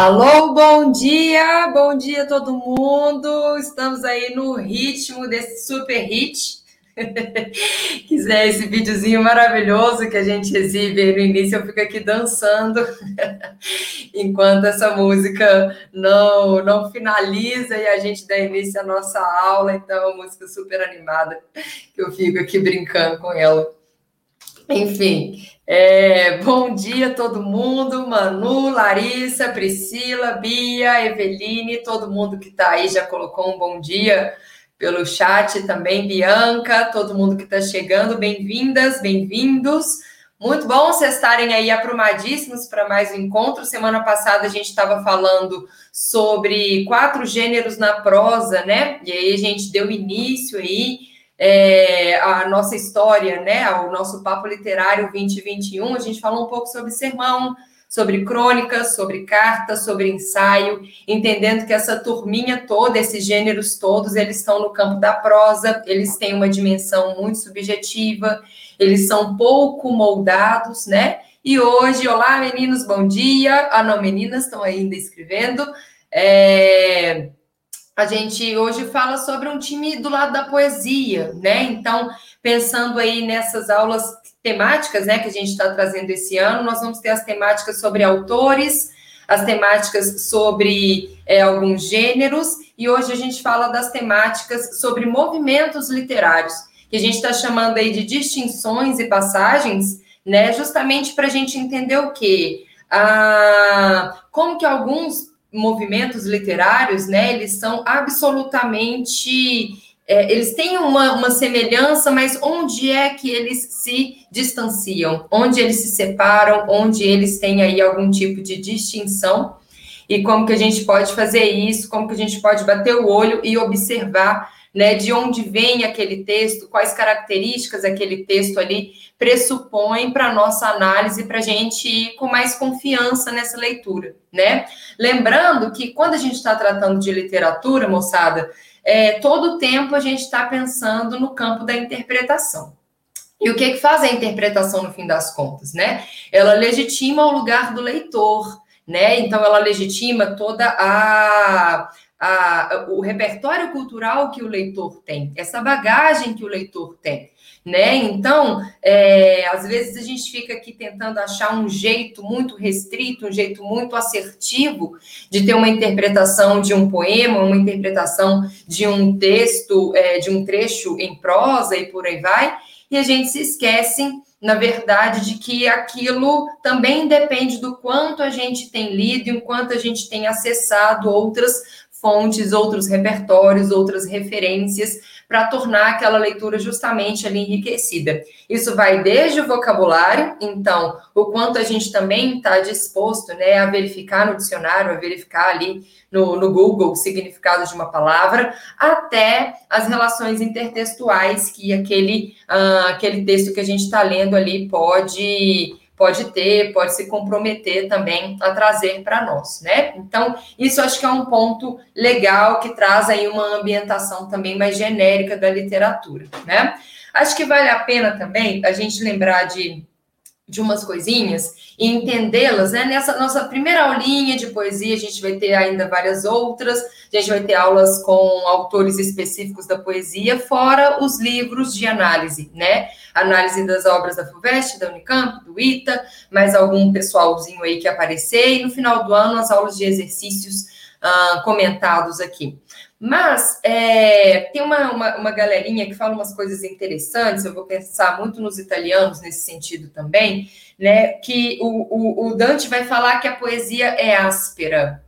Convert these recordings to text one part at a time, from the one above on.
Alô, bom dia, bom dia todo mundo. Estamos aí no ritmo desse super hit. Quiser esse videozinho maravilhoso que a gente exibe no início, eu fico aqui dançando enquanto essa música não não finaliza e a gente dá início à nossa aula. Então, é uma música super animada que eu fico aqui brincando com ela. Enfim, é, bom dia todo mundo, Manu, Larissa, Priscila, Bia, Eveline, todo mundo que está aí já colocou um bom dia pelo chat também, Bianca, todo mundo que está chegando, bem-vindas, bem-vindos. Muito bom vocês estarem aí aprumadíssimos para mais um encontro. Semana passada a gente estava falando sobre quatro gêneros na prosa, né? E aí a gente deu início aí é, a nossa história, né, o nosso papo literário 2021, a gente falou um pouco sobre sermão, sobre crônicas, sobre cartas, sobre ensaio, entendendo que essa turminha toda, esses gêneros todos, eles estão no campo da prosa, eles têm uma dimensão muito subjetiva, eles são pouco moldados, né? E hoje, olá meninos, bom dia. Ah, não, meninas estão ainda escrevendo. É, a gente hoje fala sobre um time do lado da poesia, né? Então, pensando aí nessas aulas temáticas, né, que a gente está trazendo esse ano, nós vamos ter as temáticas sobre autores, as temáticas sobre é, alguns gêneros, e hoje a gente fala das temáticas sobre movimentos literários, que a gente está chamando aí de distinções e passagens, né, justamente para a gente entender o quê? Ah, como que alguns movimentos literários, né, eles são absolutamente. É, eles têm uma, uma semelhança, mas onde é que eles se distanciam? Onde eles se separam? Onde eles têm aí algum tipo de distinção? E como que a gente pode fazer isso? Como que a gente pode bater o olho e observar né, de onde vem aquele texto, quais características aquele texto ali pressupõe para nossa análise, para a gente ir com mais confiança nessa leitura, né? Lembrando que quando a gente está tratando de literatura, moçada, é, todo o tempo a gente está pensando no campo da interpretação. E o que, que faz a interpretação no fim das contas, né? Ela legitima o lugar do leitor, né? Então ela legitima toda a a, o repertório cultural que o leitor tem, essa bagagem que o leitor tem. Né? Então, é, às vezes a gente fica aqui tentando achar um jeito muito restrito, um jeito muito assertivo de ter uma interpretação de um poema, uma interpretação de um texto, é, de um trecho em prosa e por aí vai, e a gente se esquece, na verdade, de que aquilo também depende do quanto a gente tem lido e o quanto a gente tem acessado outras fontes, outros repertórios, outras referências, para tornar aquela leitura justamente ali enriquecida. Isso vai desde o vocabulário, então, o quanto a gente também está disposto né, a verificar no dicionário, a verificar ali no, no Google o significado de uma palavra, até as relações intertextuais que aquele, uh, aquele texto que a gente está lendo ali pode pode ter, pode se comprometer também a trazer para nós, né? Então, isso acho que é um ponto legal que traz aí uma ambientação também mais genérica da literatura, né? Acho que vale a pena também a gente lembrar de de umas coisinhas e entendê-las, né? Nessa nossa primeira aulinha de poesia, a gente vai ter ainda várias outras, a gente vai ter aulas com autores específicos da poesia, fora os livros de análise, né? Análise das obras da FUVEST, da Unicamp, do ITA, mais algum pessoalzinho aí que aparecer, e no final do ano as aulas de exercícios uh, comentados aqui. Mas é, tem uma, uma, uma, galerinha que fala umas coisas interessantes, eu vou pensar muito nos italianos nesse sentido também, né? Que o, o, o Dante vai falar que a poesia é áspera.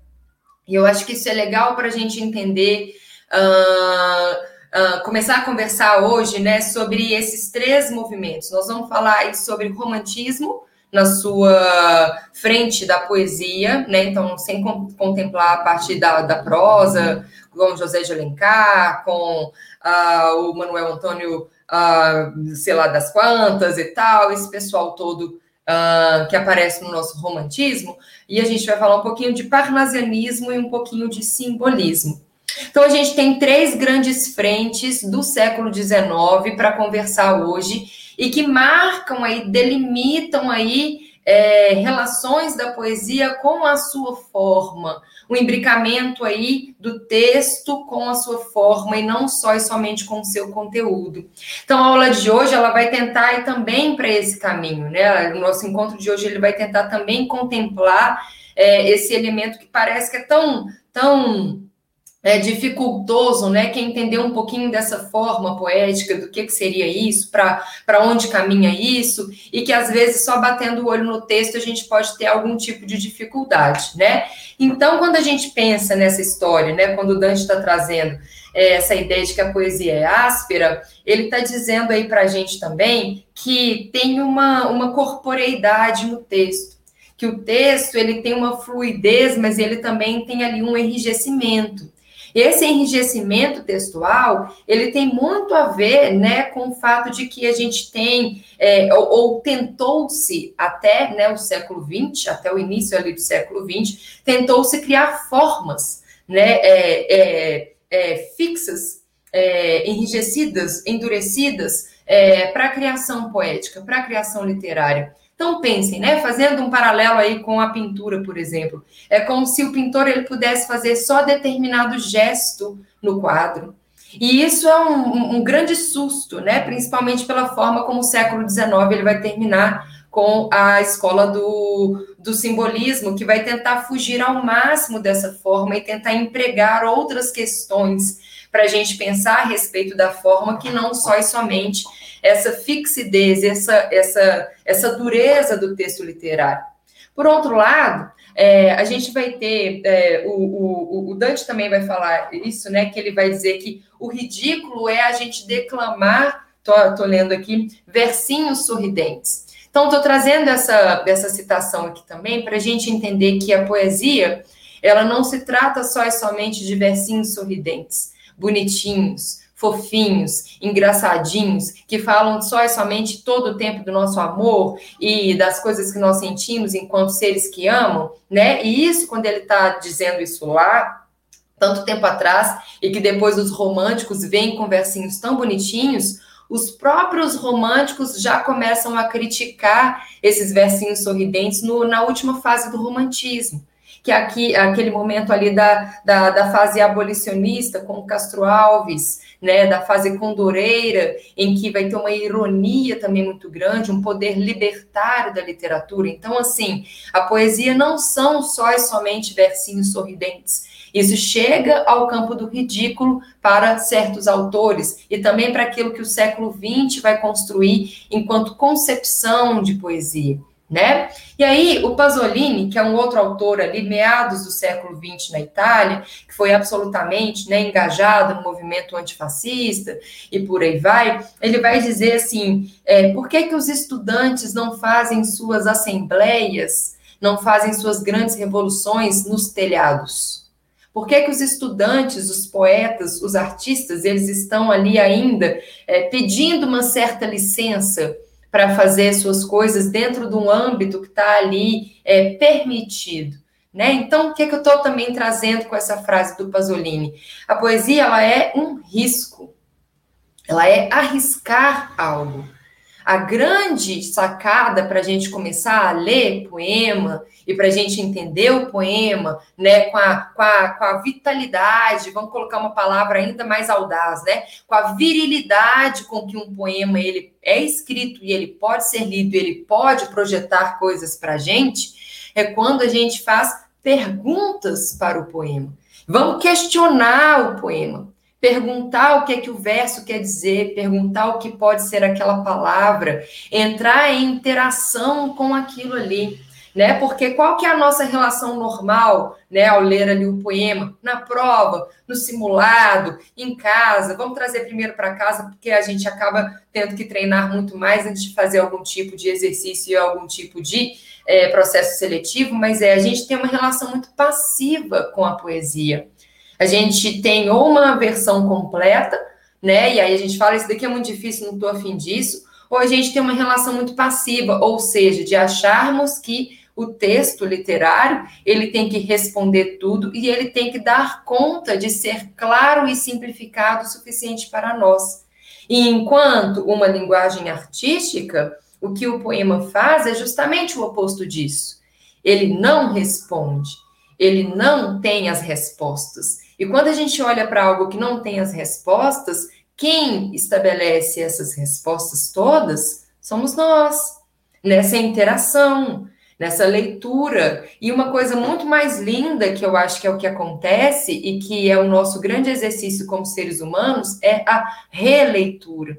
E eu acho que isso é legal para a gente entender. Uh, Uh, começar a conversar hoje né, sobre esses três movimentos. Nós vamos falar sobre romantismo, na sua frente da poesia, né? Então, sem contemplar a parte da, da prosa, com José de Alencar, com uh, o Manuel Antônio, uh, sei lá das quantas e tal, esse pessoal todo uh, que aparece no nosso romantismo, e a gente vai falar um pouquinho de parnasianismo e um pouquinho de simbolismo. Então, a gente tem três grandes frentes do século XIX para conversar hoje e que marcam aí, delimitam aí é, relações da poesia com a sua forma, o imbricamento aí do texto com a sua forma e não só e somente com o seu conteúdo. Então, a aula de hoje ela vai tentar ir também para esse caminho, né? O nosso encontro de hoje ele vai tentar também contemplar é, esse elemento que parece que é tão, tão é dificultoso, né? Quem entender um pouquinho dessa forma poética, do que, que seria isso, para onde caminha isso, e que às vezes só batendo o olho no texto a gente pode ter algum tipo de dificuldade, né? Então, quando a gente pensa nessa história, né? Quando o Dante está trazendo é, essa ideia de que a poesia é áspera, ele está dizendo aí para a gente também que tem uma, uma corporeidade no texto que o texto ele tem uma fluidez, mas ele também tem ali um enrijecimento. Esse enrijecimento textual, ele tem muito a ver, né, com o fato de que a gente tem, é, ou, ou tentou-se até, né, o século XX, até o início ali do século XX, tentou-se criar formas, né, é, é, é fixas, é, enrijecidas, endurecidas, é, para a criação poética, para a criação literária. Então pensem, né, fazendo um paralelo aí com a pintura, por exemplo, é como se o pintor ele pudesse fazer só determinado gesto no quadro. E isso é um, um grande susto, né, principalmente pela forma como o século XIX ele vai terminar com a escola do, do simbolismo, que vai tentar fugir ao máximo dessa forma e tentar empregar outras questões para a gente pensar a respeito da forma que não só e somente essa fixidez, essa, essa, essa dureza do texto literário. Por outro lado, é, a gente vai ter, é, o, o, o, Dante também vai falar isso, né? Que ele vai dizer que o ridículo é a gente declamar, tô, tô lendo aqui, versinhos sorridentes. Então, estou trazendo essa, essa citação aqui também para a gente entender que a poesia, ela não se trata só e somente de versinhos sorridentes, bonitinhos, fofinhos, engraçadinhos, que falam só e somente todo o tempo do nosso amor e das coisas que nós sentimos enquanto seres que amam, né? E isso, quando ele está dizendo isso lá, tanto tempo atrás, e que depois os românticos vêm com versinhos tão bonitinhos, os próprios românticos já começam a criticar esses versinhos sorridentes no, na última fase do romantismo que aqui aquele momento ali da, da, da fase abolicionista com Castro Alves, né, da fase condoreira, em que vai ter uma ironia também muito grande, um poder libertário da literatura. Então, assim, a poesia não são só e somente versinhos sorridentes. Isso chega ao campo do ridículo para certos autores e também para aquilo que o século XX vai construir enquanto concepção de poesia né? E aí, o Pasolini, que é um outro autor ali, meados do século XX na Itália, que foi absolutamente né, engajado no movimento antifascista e por aí vai, ele vai dizer assim: é, por que, que os estudantes não fazem suas assembleias, não fazem suas grandes revoluções nos telhados? Por que, que os estudantes, os poetas, os artistas, eles estão ali ainda é, pedindo uma certa licença? Para fazer suas coisas dentro de um âmbito que está ali é, permitido. Né? Então, o que, que eu estou também trazendo com essa frase do Pasolini? A poesia ela é um risco, ela é arriscar algo. A grande sacada para a gente começar a ler poema e para a gente entender o poema, né, com a, com, a, com a vitalidade, vamos colocar uma palavra ainda mais audaz, né, com a virilidade com que um poema ele é escrito e ele pode ser lido, ele pode projetar coisas para a gente, é quando a gente faz perguntas para o poema. Vamos questionar o poema perguntar o que é que o verso quer dizer, perguntar o que pode ser aquela palavra, entrar em interação com aquilo ali, né? Porque qual que é a nossa relação normal, né, ao ler ali o poema, na prova, no simulado, em casa. Vamos trazer primeiro para casa, porque a gente acaba tendo que treinar muito mais antes de fazer algum tipo de exercício e algum tipo de é, processo seletivo, mas é a gente tem uma relação muito passiva com a poesia. A gente tem ou uma versão completa, né? E aí a gente fala, isso daqui é muito difícil, não estou afim disso, ou a gente tem uma relação muito passiva, ou seja, de acharmos que o texto literário ele tem que responder tudo e ele tem que dar conta de ser claro e simplificado o suficiente para nós. E enquanto uma linguagem artística, o que o poema faz é justamente o oposto disso. Ele não responde, ele não tem as respostas. E quando a gente olha para algo que não tem as respostas, quem estabelece essas respostas todas somos nós, nessa interação, nessa leitura. E uma coisa muito mais linda, que eu acho que é o que acontece e que é o nosso grande exercício como seres humanos, é a releitura.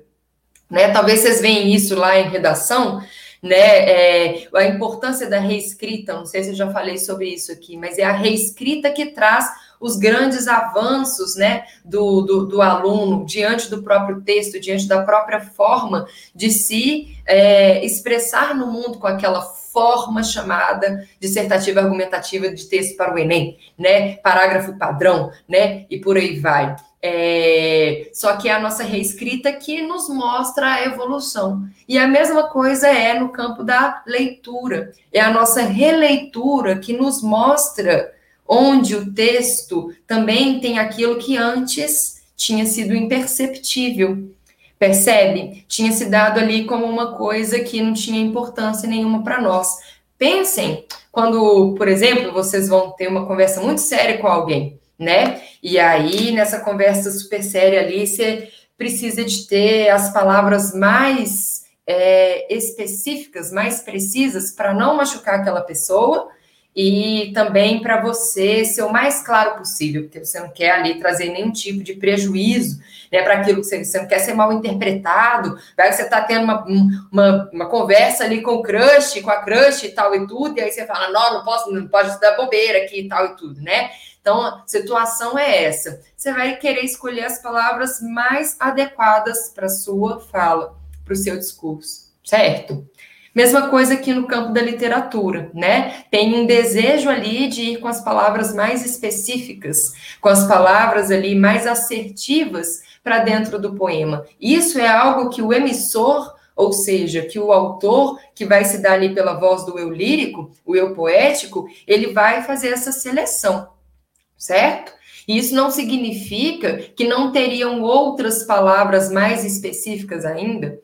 Né? Talvez vocês veem isso lá em redação, né? É, a importância da reescrita, não sei se eu já falei sobre isso aqui, mas é a reescrita que traz os grandes avanços né, do, do, do, aluno diante do próprio texto, diante da própria forma de se é, expressar no mundo com aquela forma chamada dissertativa argumentativa de texto para o Enem, né? Parágrafo padrão, né? E por aí vai. É, só que é a nossa reescrita que nos mostra a evolução. E a mesma coisa é no campo da leitura. É a nossa releitura que nos mostra onde o texto também tem aquilo que antes tinha sido imperceptível. Percebe? Tinha se dado ali como uma coisa que não tinha importância nenhuma para nós. Pensem quando, por exemplo, vocês vão ter uma conversa muito séria com alguém né? E aí, nessa conversa super séria ali, você precisa de ter as palavras mais é, específicas, mais precisas, para não machucar aquela pessoa e também para você ser o mais claro possível, porque você não quer ali trazer nenhum tipo de prejuízo né, para aquilo que você, você não quer ser mal interpretado, vai que você está tendo uma, uma, uma, conversa ali com o crush, com a crush e tal e tudo, e aí você fala, não, não posso, não pode dar bobeira aqui e tal e tudo, né? Então, a situação é essa. Você vai querer escolher as palavras mais adequadas para sua fala, para o seu discurso, certo? Mesma coisa aqui no campo da literatura, né? Tem um desejo ali de ir com as palavras mais específicas, com as palavras ali mais assertivas para dentro do poema. Isso é algo que o emissor, ou seja, que o autor, que vai se dar ali pela voz do eu lírico, o eu poético, ele vai fazer essa seleção certo? Isso não significa que não teriam outras palavras mais específicas ainda,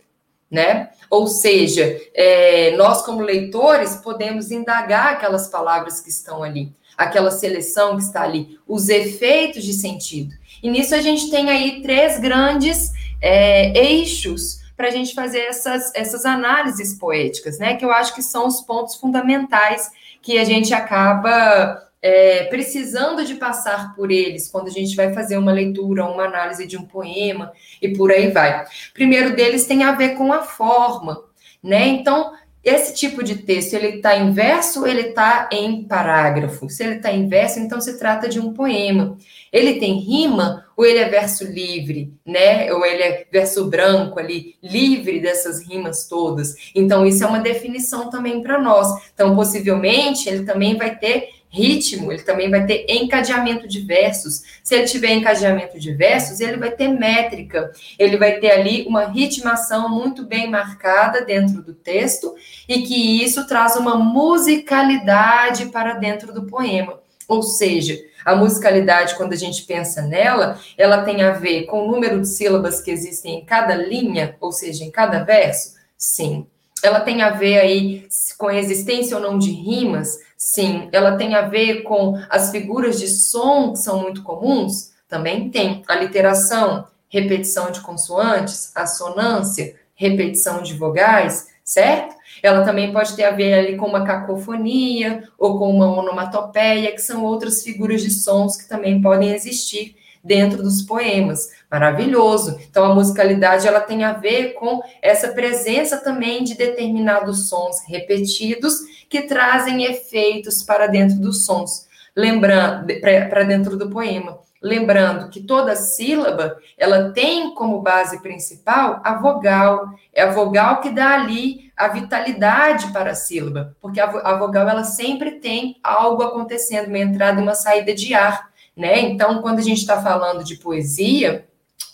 né? Ou seja, é, nós, como leitores, podemos indagar aquelas palavras que estão ali, aquela seleção que está ali, os efeitos de sentido. E nisso a gente tem aí três grandes é, eixos para a gente fazer essas, essas análises poéticas, né? Que eu acho que são os pontos fundamentais que a gente acaba é, precisando de passar por eles quando a gente vai fazer uma leitura, uma análise de um poema e por aí vai. Primeiro deles tem a ver com a forma, né? Então, esse tipo de texto, ele está em verso, ele está em parágrafo. Se ele está em verso, então se trata de um poema. Ele tem rima ou ele é verso livre, né? Ou ele é verso branco ali, livre dessas rimas todas. Então isso é uma definição também para nós. Então possivelmente ele também vai ter ritmo, ele também vai ter encadeamento de versos. Se ele tiver encadeamento de versos, ele vai ter métrica, ele vai ter ali uma ritmação muito bem marcada dentro do texto e que isso traz uma musicalidade para dentro do poema. Ou seja, a musicalidade, quando a gente pensa nela, ela tem a ver com o número de sílabas que existem em cada linha, ou seja, em cada verso? Sim. Ela tem a ver aí com a existência ou não de rimas? Sim. Ela tem a ver com as figuras de som que são muito comuns? Também tem. A literação, repetição de consoantes, assonância, repetição de vogais, certo? Ela também pode ter a ver ali com uma cacofonia ou com uma onomatopeia, que são outras figuras de sons que também podem existir dentro dos poemas. Maravilhoso. Então a musicalidade ela tem a ver com essa presença também de determinados sons repetidos que trazem efeitos para dentro dos sons, lembrando para dentro do poema. Lembrando que toda sílaba ela tem como base principal a vogal. É a vogal que dá ali a vitalidade para a sílaba, porque a vogal ela sempre tem algo acontecendo, uma entrada e uma saída de ar né? Então, quando a gente está falando de poesia,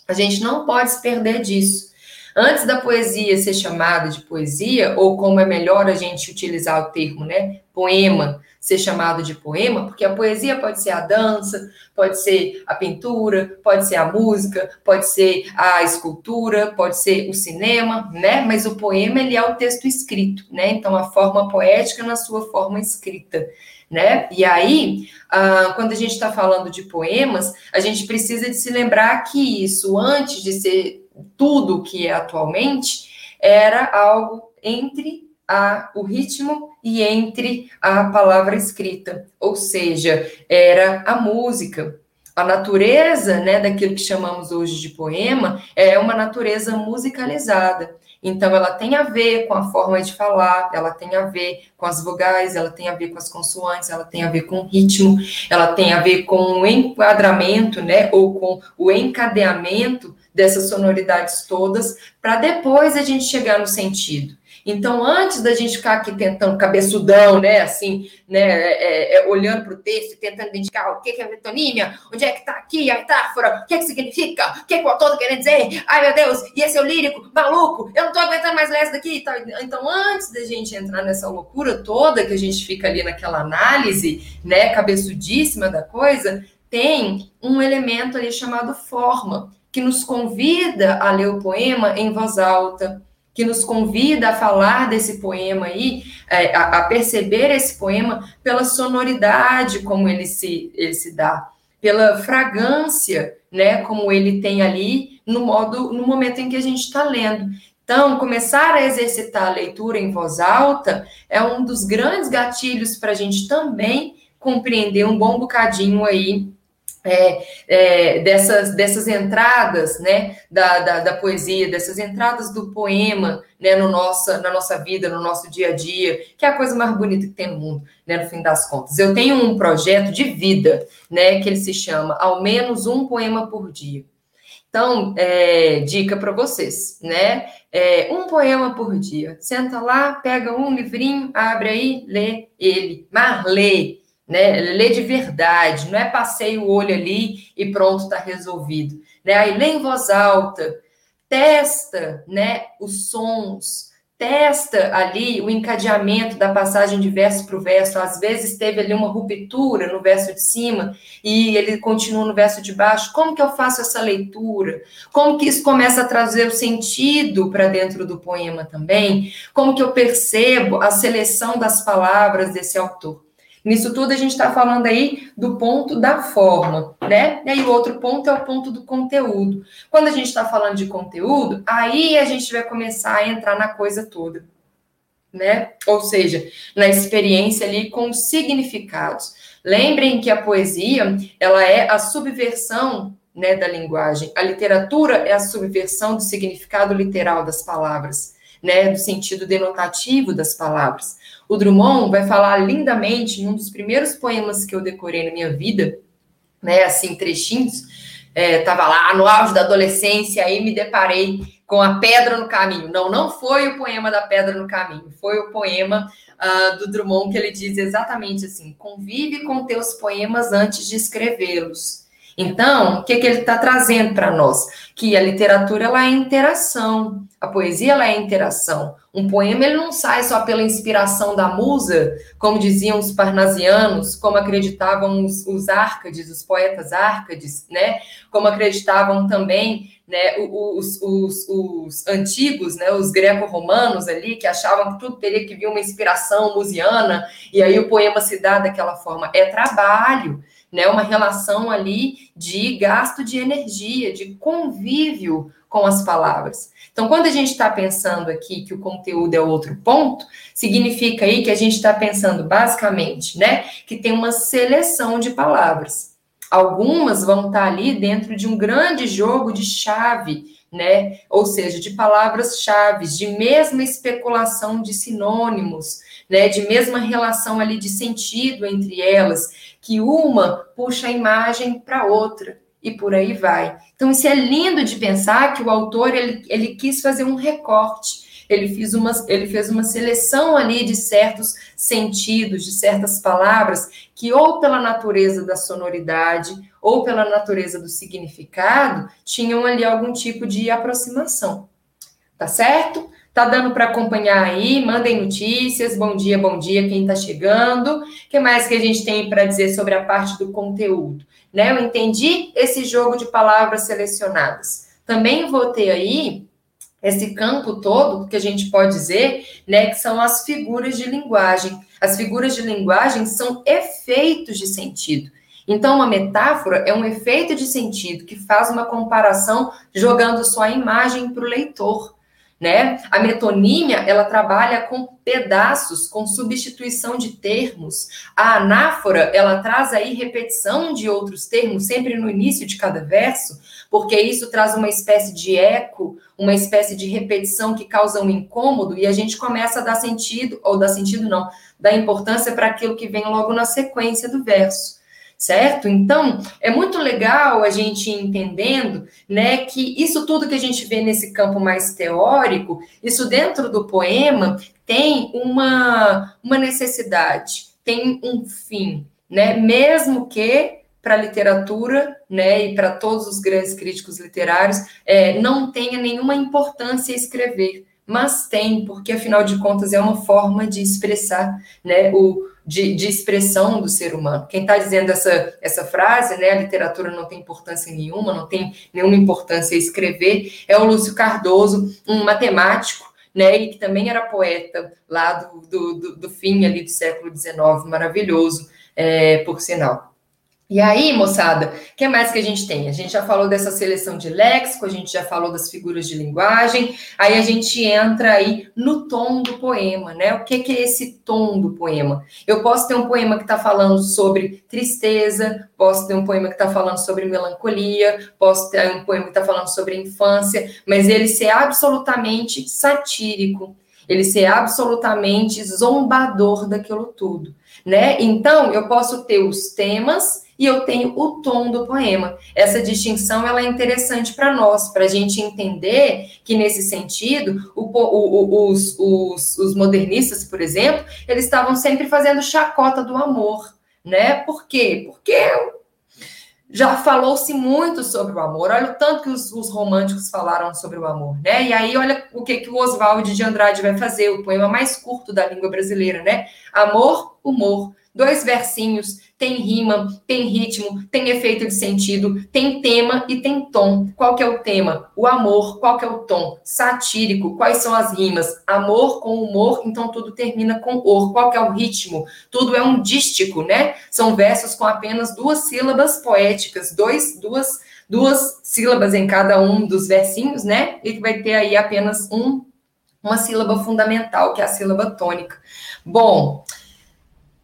a gente não pode se perder disso. Antes da poesia ser chamada de poesia, ou como é melhor a gente utilizar o termo, né, poema, ser chamado de poema, porque a poesia pode ser a dança, pode ser a pintura, pode ser a música, pode ser a escultura, pode ser o cinema, né? Mas o poema ele é o texto escrito, né? Então a forma poética na sua forma escrita. Né? E aí, ah, quando a gente está falando de poemas, a gente precisa de se lembrar que isso, antes de ser tudo que é atualmente, era algo entre a, o ritmo e entre a palavra escrita, ou seja, era a música. A natureza, né, daquilo que chamamos hoje de poema, é uma natureza musicalizada. Então, ela tem a ver com a forma de falar, ela tem a ver com as vogais, ela tem a ver com as consoantes, ela tem a ver com o ritmo, ela tem a ver com o enquadramento, né, ou com o encadeamento dessas sonoridades todas, para depois a gente chegar no sentido. Então, antes da gente ficar aqui tentando cabeçudão, né, assim, né, é, é, olhando para o texto e tentando identificar o que é metonímia, onde é que está aqui a metáfora, o que é que significa, o que, é que o autor está querendo dizer, ai meu Deus, e esse é o lírico, maluco, eu não estou aguentando mais ler essa daqui. Então, antes da gente entrar nessa loucura toda, que a gente fica ali naquela análise, né, cabeçudíssima da coisa, tem um elemento ali chamado forma, que nos convida a ler o poema em voz alta, que nos convida a falar desse poema aí, é, a, perceber esse poema pela sonoridade como ele se, ele se dá, pela fragrância, né, como ele tem ali no modo, no momento em que a gente está lendo. Então, começar a exercitar a leitura em voz alta é um dos grandes gatilhos para a gente também compreender um bom bocadinho aí é, é, dessas, dessas entradas né, da, da, da, poesia, dessas entradas do poema né, no nossa, na nossa vida, no nosso dia a dia, que é a coisa mais bonita que tem no mundo, né, no fim das contas. Eu tenho um projeto de vida, né, que ele se chama Ao menos um poema por dia. Então, é, dica para vocês, né? É, um poema por dia. Senta lá, pega um livrinho, abre aí, lê ele. Mas lê, né? Lê de verdade, não é passei o olho ali e pronto, está resolvido. Né? Aí lê em voz alta, testa né, os sons, testa ali o encadeamento da passagem de verso para o verso. Às vezes teve ali uma ruptura no verso de cima e ele continua no verso de baixo. Como que eu faço essa leitura? Como que isso começa a trazer o sentido para dentro do poema também? Como que eu percebo a seleção das palavras desse autor? Nisso tudo a gente está falando aí do ponto da forma, né? E aí o outro ponto é o ponto do conteúdo. Quando a gente está falando de conteúdo, aí a gente vai começar a entrar na coisa toda, né? Ou seja, na experiência ali com significados. Lembrem que a poesia, ela é a subversão né, da linguagem. A literatura é a subversão do significado literal das palavras, né, do sentido denotativo das palavras. O Drummond vai falar lindamente em um dos primeiros poemas que eu decorei na minha vida, né, assim, trechinhos, estava é, lá no auge da adolescência, aí me deparei com a Pedra no Caminho. Não, não foi o poema da Pedra no Caminho, foi o poema uh, do Drummond que ele diz exatamente assim: convive com teus poemas antes de escrevê-los. Então, o que, que ele está trazendo para nós? Que a literatura ela é interação, a poesia ela é interação. Um poema ele não sai só pela inspiração da musa, como diziam os parnasianos, como acreditavam os, os árcades, os poetas árcades, né? Como acreditavam também né, os, os, os antigos, né, os greco-romanos ali, que achavam que tudo teria que vir uma inspiração musiana, e aí o poema se dá daquela forma. É trabalho, né, uma relação ali de gasto de energia, de convívio com as palavras. Então, quando a gente está pensando aqui que o conteúdo é outro ponto, significa aí que a gente está pensando basicamente, né, que tem uma seleção de palavras. Algumas vão estar tá ali dentro de um grande jogo de chave, né? Ou seja, de palavras-chave, de mesma especulação de sinônimos, né? De mesma relação ali de sentido entre elas, que uma puxa a imagem para outra e por aí vai. Então, isso é lindo de pensar que o autor ele, ele quis fazer um recorte, ele fez, uma, ele fez uma seleção ali de certos sentidos, de certas palavras, que ou pela natureza da sonoridade, ou pela natureza do significado, tinham ali algum tipo de aproximação. Tá certo? Tá dando para acompanhar aí? Mandem notícias. Bom dia, bom dia quem está chegando. O que mais que a gente tem para dizer sobre a parte do conteúdo? Né? Eu entendi esse jogo de palavras selecionadas. Também vou ter aí esse campo todo que a gente pode dizer, né, que são as figuras de linguagem. As figuras de linguagem são efeitos de sentido. Então, uma metáfora é um efeito de sentido que faz uma comparação jogando sua imagem para o leitor. Né? A metonímia, ela trabalha com pedaços, com substituição de termos. A anáfora, ela traz aí repetição de outros termos, sempre no início de cada verso, porque isso traz uma espécie de eco, uma espécie de repetição que causa um incômodo, e a gente começa a dar sentido, ou dar sentido não, dar importância para aquilo que vem logo na sequência do verso certo? Então, é muito legal a gente entendendo, né, que isso tudo que a gente vê nesse campo mais teórico, isso dentro do poema tem uma, uma necessidade, tem um fim, né? Mesmo que para a literatura, né, e para todos os grandes críticos literários, é, não tenha nenhuma importância escrever, mas tem, porque afinal de contas é uma forma de expressar, né, o, de, de expressão do ser humano. Quem está dizendo essa, essa frase, né, a literatura não tem importância nenhuma, não tem nenhuma importância escrever, é o Lúcio Cardoso, um matemático, né, e que também era poeta lá do, do, do, do fim ali do século XIX, maravilhoso, é, por sinal. E aí, moçada, o que mais que a gente tem? A gente já falou dessa seleção de léxico, a gente já falou das figuras de linguagem, aí a gente entra aí no tom do poema, né? O que, que é esse tom do poema? Eu posso ter um poema que está falando sobre tristeza, posso ter um poema que está falando sobre melancolia, posso ter um poema que está falando sobre infância, mas ele ser absolutamente satírico, ele ser absolutamente zombador daquilo tudo, né? Então, eu posso ter os temas e eu tenho o tom do poema. Essa distinção ela é interessante para nós, para a gente entender que, nesse sentido, o, o, os, os, os modernistas, por exemplo, eles estavam sempre fazendo chacota do amor. Né? Por quê? Porque já falou-se muito sobre o amor. Olha o tanto que os, os, românticos falaram sobre o amor, né? E aí, olha o que, que o Oswald de Andrade vai fazer, o poema mais curto da língua brasileira, né? Amor, humor. Dois versinhos tem rima, tem ritmo, tem efeito de sentido, tem tema e tem tom. Qual que é o tema? O amor. Qual que é o tom? Satírico. Quais são as rimas? Amor com humor, então tudo termina com or. Qual que é o ritmo? Tudo é um dístico, né? São versos com apenas duas sílabas poéticas, dois, duas, duas sílabas em cada um dos versinhos, né? E vai ter aí apenas um, uma sílaba fundamental, que é a sílaba tônica. Bom,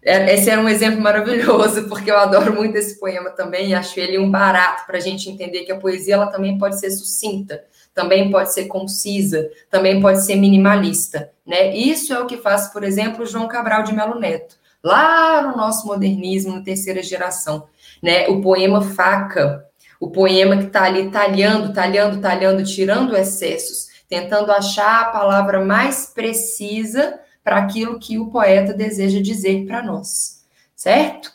esse era um exemplo maravilhoso, porque eu adoro muito esse poema também, acho ele um barato para a gente entender que a poesia ela também pode ser sucinta, também pode ser concisa, também pode ser minimalista, né? Isso é o que faz, por exemplo, João Cabral de Melo Neto, lá no nosso modernismo, na terceira geração, né? O poema Faca, o poema que está ali talhando, talhando, talhando, tirando excessos, tentando achar a palavra mais precisa para aquilo que o poeta deseja dizer para nós, certo?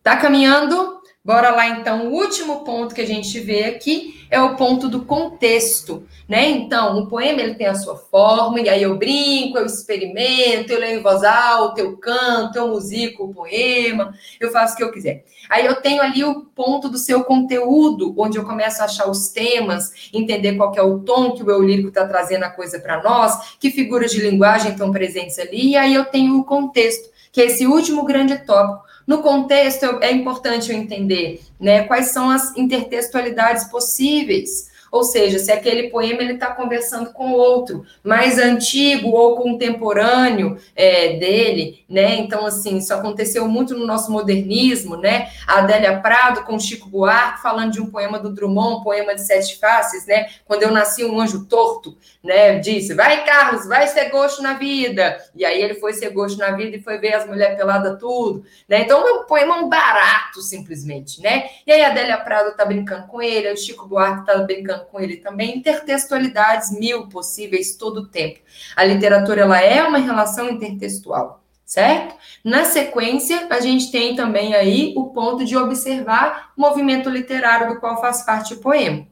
Tá caminhando? Bora lá então. O último ponto que a gente vê aqui é o ponto do contexto, né? Então, o poema ele tem a sua forma, e aí eu brinco, eu experimento, eu leio em voz alta, eu canto, eu musico o poema, eu faço o que eu quiser. Aí eu tenho ali o ponto do seu conteúdo, onde eu começo a achar os temas, entender qual é o tom que o eu lírico está trazendo a coisa para nós, que figuras de linguagem estão presentes ali, e aí eu tenho o contexto, que é esse último grande tópico no contexto, é importante eu entender né, quais são as intertextualidades possíveis ou seja, se aquele poema ele está conversando com outro, mais antigo ou contemporâneo é, dele, né? Então, assim, isso aconteceu muito no nosso modernismo, né? A Adélia Prado com Chico Buarque falando de um poema do Drummond, um poema de sete faces, né? Quando eu nasci um anjo torto, né? Disse, vai Carlos, vai ser gosto na vida. E aí ele foi ser gosto na vida e foi ver as mulheres peladas tudo, né? Então, é um poema um barato, simplesmente, né? E aí a Adélia Prado tá brincando com ele, o Chico Buarque tá brincando com ele também, intertextualidades mil possíveis todo o tempo. A literatura ela é uma relação intertextual, certo? Na sequência, a gente tem também aí o ponto de observar o movimento literário do qual faz parte o poema.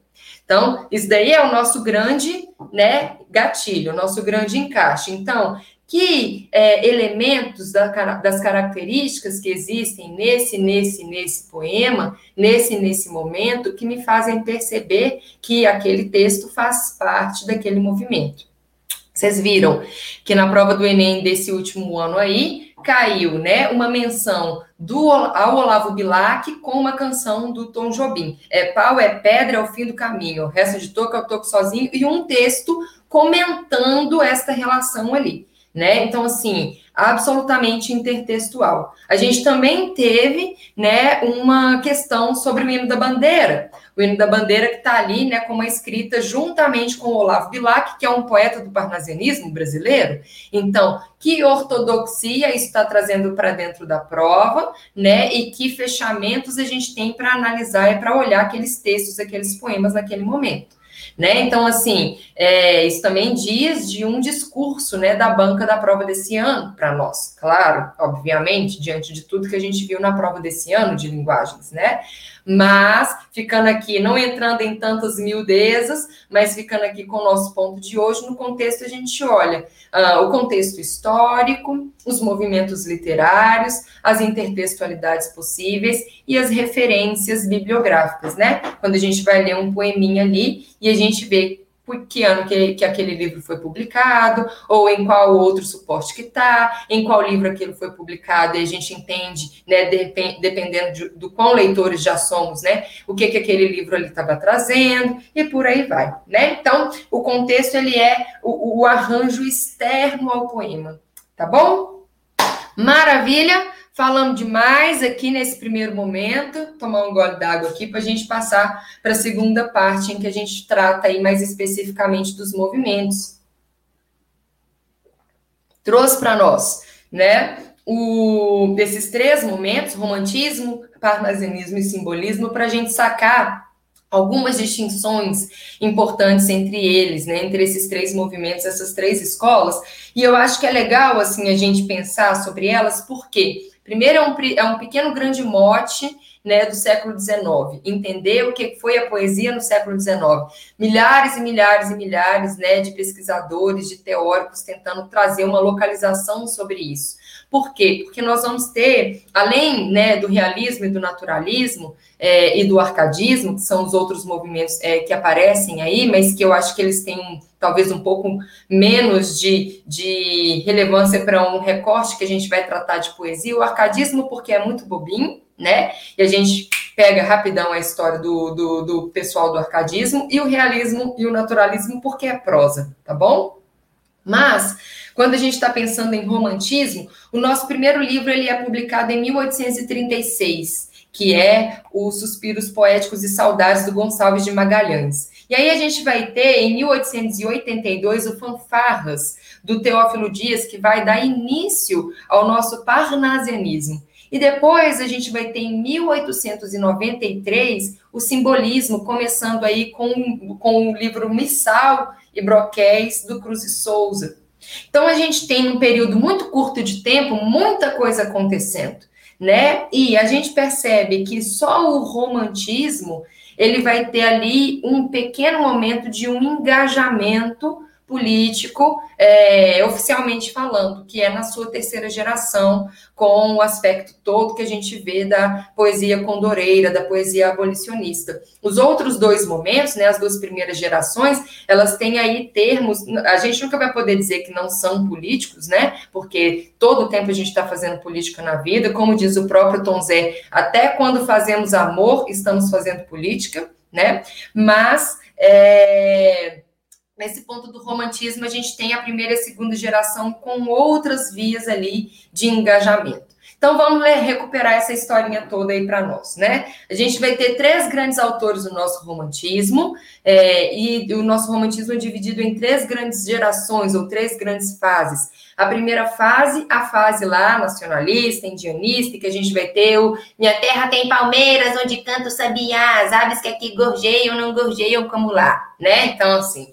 Então, isso daí é o nosso grande né, gatilho, o nosso grande encaixe. Então, que é, elementos da, das características que existem nesse, nesse, nesse poema, nesse, nesse momento, que me fazem perceber que aquele texto faz parte daquele movimento. Vocês viram que na prova do Enem desse último ano aí, caiu, né, uma menção do ao Olavo Bilac com uma canção do Tom Jobim. É pau, é pedra, é o fim do caminho. O resto de toco, eu toco sozinho e um texto comentando esta relação ali né? Então, assim, absolutamente intertextual. A gente também teve, né, uma questão sobre o hino da bandeira. O hino da bandeira que está ali, né, com uma escrita juntamente com o Olavo Bilac, que é um poeta do parnasianismo brasileiro. Então, que ortodoxia isso está trazendo para dentro da prova, né, e que fechamentos a gente tem para analisar e para olhar aqueles textos, aqueles poemas naquele momento. Né? Então, assim, é, isso também diz de um discurso né, da banca da prova desse ano para nós, claro, obviamente, diante de tudo que a gente viu na prova desse ano de linguagens, né? Mas ficando aqui, não entrando em tantas miudezas, mas ficando aqui com o nosso ponto de hoje, no contexto a gente olha uh, o contexto histórico, os movimentos literários, as intertextualidades possíveis e as referências bibliográficas, né? Quando a gente vai ler um poeminha ali e a gente vê por que ano que, que aquele livro foi publicado, ou em qual outro suporte que está, em qual livro aquilo foi publicado, e a gente entende, né, dependendo de, do quão leitores já somos, né, o que, que aquele livro ali estava trazendo, e por aí vai, né? Então, o contexto, ele é o, o arranjo externo ao poema, tá bom? Maravilha! Falamos demais aqui nesse primeiro momento, tomar um gole d'água aqui para a gente passar para a segunda parte, em que a gente trata aí mais especificamente dos movimentos. Trouxe para nós, né, o, desses três momentos, romantismo, parnasianismo e simbolismo, para a gente sacar algumas distinções importantes entre eles, né, entre esses três movimentos, essas três escolas, e eu acho que é legal, assim, a gente pensar sobre elas, porque Primeiro, é um, é um pequeno grande mote né, do século XIX, entender o que foi a poesia no século XIX. Milhares e milhares e milhares né, de pesquisadores, de teóricos tentando trazer uma localização sobre isso. Por quê? Porque nós vamos ter, além né, do realismo e do naturalismo é, e do arcadismo, que são os outros movimentos é, que aparecem aí, mas que eu acho que eles têm talvez um pouco menos de, de relevância para um recorte que a gente vai tratar de poesia. O arcadismo, porque é muito bobinho, né? E a gente pega rapidão a história do, do, do pessoal do arcadismo, e o realismo e o naturalismo, porque é prosa, tá bom? Mas quando a gente está pensando em romantismo, o nosso primeiro livro ele é publicado em 1836, que é Os Suspiros Poéticos e Saudades do Gonçalves de Magalhães. E aí a gente vai ter, em 1882, o Fanfarras, do Teófilo Dias, que vai dar início ao nosso parnasianismo. E depois a gente vai ter em 1893 o simbolismo, começando aí com, com o livro Missal e Broquéis do Cruz e Souza. Então a gente tem um período muito curto de tempo muita coisa acontecendo, né? E a gente percebe que só o romantismo ele vai ter ali um pequeno momento de um engajamento político, é, oficialmente falando, que é na sua terceira geração, com o aspecto todo que a gente vê da poesia condoreira, da poesia abolicionista. Os outros dois momentos, né, as duas primeiras gerações, elas têm aí termos, a gente nunca vai poder dizer que não são políticos, né, porque todo o tempo a gente está fazendo política na vida, como diz o próprio Tom Zé, até quando fazemos amor, estamos fazendo política, né, mas... É nesse ponto do romantismo, a gente tem a primeira e segunda geração com outras vias ali de engajamento. Então vamos recuperar essa historinha toda aí para nós, né? A gente vai ter três grandes autores do nosso romantismo, é, e o nosso romantismo é dividido em três grandes gerações ou três grandes fases. A primeira fase, a fase lá nacionalista, indianista, que a gente vai ter o Minha terra tem palmeiras, onde canto sabiás, aves que aqui gorjeiam, não gorjeiam como lá, né? Então, assim,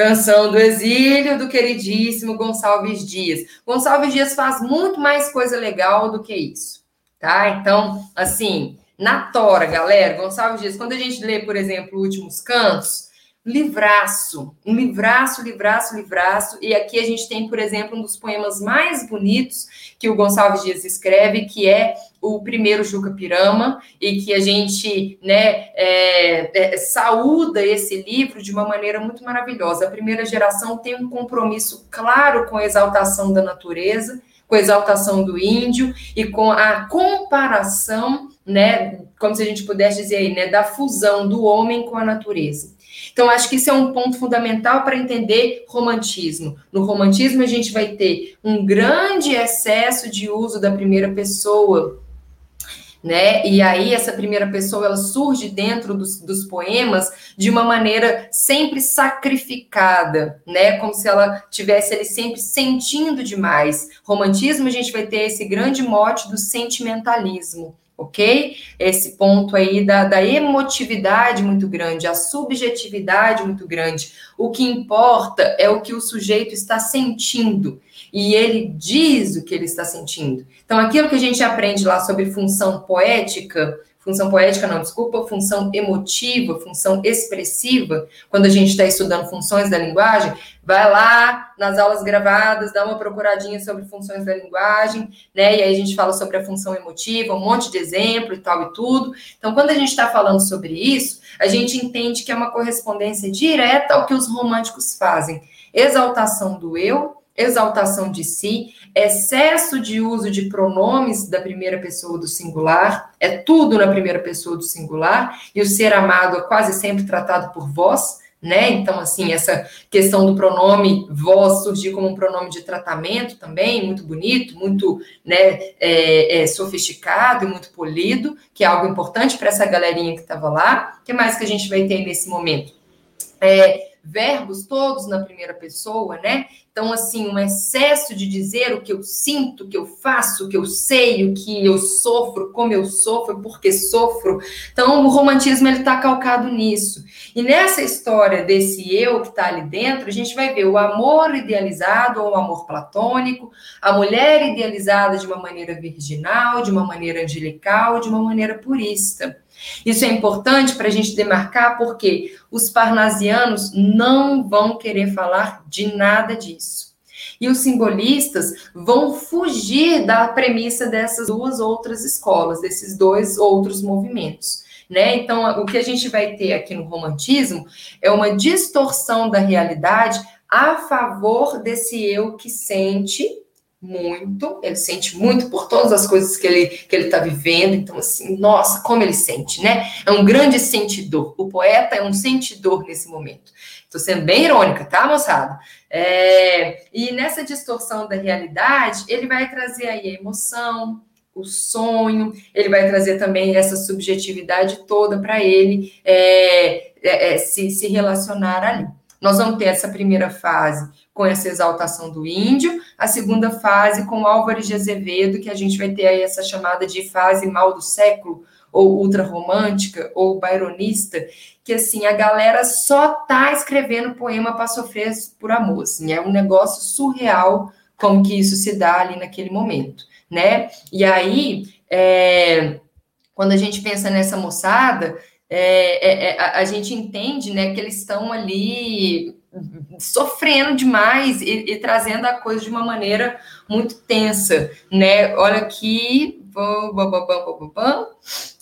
Canção do Exílio, do queridíssimo Gonçalves Dias. Gonçalves Dias faz muito mais coisa legal do que isso, tá? Então, assim, na tora, galera. Gonçalves Dias, quando a gente lê, por exemplo, Últimos Cantos, livraço, um livraço, livraço, livraço. E aqui a gente tem, por exemplo, um dos poemas mais bonitos que o Gonçalves Dias escreve, que é o primeiro Juca Pirama, e que a gente né, é, é, saúda esse livro de uma maneira muito maravilhosa. A primeira geração tem um compromisso claro com a exaltação da natureza, com a exaltação do índio e com a comparação, né, como se a gente pudesse dizer aí, né, da fusão do homem com a natureza. Então, acho que isso é um ponto fundamental para entender romantismo. No romantismo, a gente vai ter um grande excesso de uso da primeira pessoa, né? E aí essa primeira pessoa ela surge dentro dos, dos, poemas de uma maneira sempre sacrificada, né? Como se ela tivesse ali sempre sentindo demais. Romantismo a gente vai ter esse grande mote do sentimentalismo, ok? Esse ponto aí da, da emotividade muito grande, a subjetividade muito grande. O que importa é o que o sujeito está sentindo e ele diz o que ele está sentindo. Então, aquilo que a gente aprende lá sobre função poética, função poética não, desculpa, função emotiva, função expressiva, quando a gente está estudando funções da linguagem, vai lá nas aulas gravadas, dá uma procuradinha sobre funções da linguagem, né? E aí a gente fala sobre a função emotiva, um monte de exemplo e tal e tudo. Então, quando a gente está falando sobre isso, a gente entende que é uma correspondência direta ao que os românticos fazem. Exaltação do eu, exaltação de si, excesso de uso de pronomes da primeira pessoa do singular, é tudo na primeira pessoa do singular, e o ser amado é quase sempre tratado por vós, né? Então, assim, essa questão do pronome vós surgir como um pronome de tratamento também, muito bonito, muito né, é, é, sofisticado e muito polido, que é algo importante para essa galerinha que estava lá. O que mais que a gente vai ter nesse momento? É, verbos todos na primeira pessoa, né? Então, assim, um excesso de dizer o que eu sinto, o que eu faço, o que eu sei, o que eu sofro, como eu sofro, porque sofro. Então, o romantismo ele está calcado nisso. E nessa história desse eu que está ali dentro, a gente vai ver o amor idealizado ou o amor platônico, a mulher idealizada de uma maneira virginal, de uma maneira angelical, de uma maneira purista. Isso é importante para a gente demarcar porque os parnasianos não vão querer falar de nada disso. E os simbolistas vão fugir da premissa dessas duas outras escolas, desses dois outros movimentos. Né? Então, o que a gente vai ter aqui no romantismo é uma distorção da realidade a favor desse eu que sente muito, ele sente muito por todas as coisas que ele que ele está vivendo. Então, assim, nossa, como ele sente, né? É um grande sentidor. O poeta é um sentidor nesse momento. Estou sendo bem irônica, tá, moçada? É, e nessa distorção da realidade, ele vai trazer aí a emoção, o sonho, ele vai trazer também essa subjetividade toda para ele é, é, é, se, se relacionar ali. Nós vamos ter essa primeira fase com essa exaltação do índio, a segunda fase com Álvares de Azevedo, que a gente vai ter aí essa chamada de fase mal do século, ou ultrarromântica, ou byronista, que assim, a galera só tá escrevendo poema para sofrer por amor, assim, é um negócio surreal como que isso se dá ali naquele momento, né? E aí, é, quando a gente pensa nessa moçada, é, é, é, a, gente entende né, que eles estão ali sofrendo demais e, e, trazendo a coisa de uma maneira muito tensa, né? Olha aqui, bam, bam, bam, bam,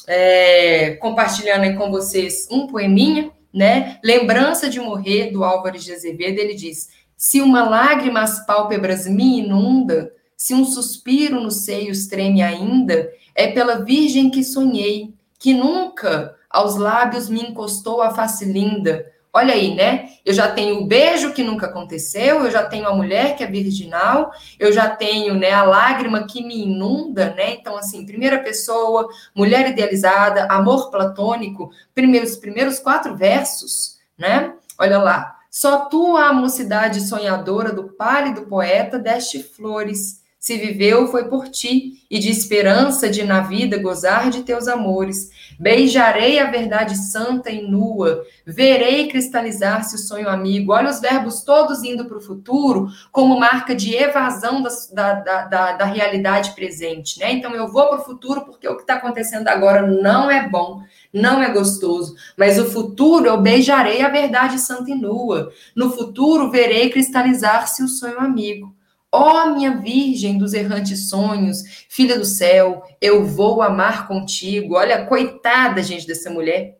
é, compartilhando aí com vocês um poeminha, né? Lembrança de morrer do Álvares de Azevedo, ele diz: se uma lágrima às pálpebras me inunda, se um suspiro nos seios treme ainda, é pela virgem que sonhei, que nunca aos lábios me encostou a face linda. Olha aí, né? Eu já tenho o beijo que nunca aconteceu, eu já tenho a mulher que é virginal, eu já tenho, né, a lágrima que me inunda, né? Então, assim, primeira pessoa, mulher idealizada, amor platônico, primeiros primeiros quatro versos, né? Olha lá. Só tu, a mocidade sonhadora do pálido poeta, deste flores, Se viveu, foi por ti, e de esperança de na vida gozar de teus amores. Beijarei a verdade santa e nua, verei cristalizar-se o sonho amigo. Olha os verbos todos indo para o futuro, como marca de evasão da, da, da, da realidade presente, né? Então eu vou para o futuro porque o que está acontecendo agora não é bom, não é gostoso. Mas o futuro eu beijarei a verdade santa e nua. No futuro verei cristalizar-se o sonho amigo. Ó oh, minha virgem dos errantes sonhos, filha do céu, eu vou amar contigo. Olha, coitada, gente, dessa mulher.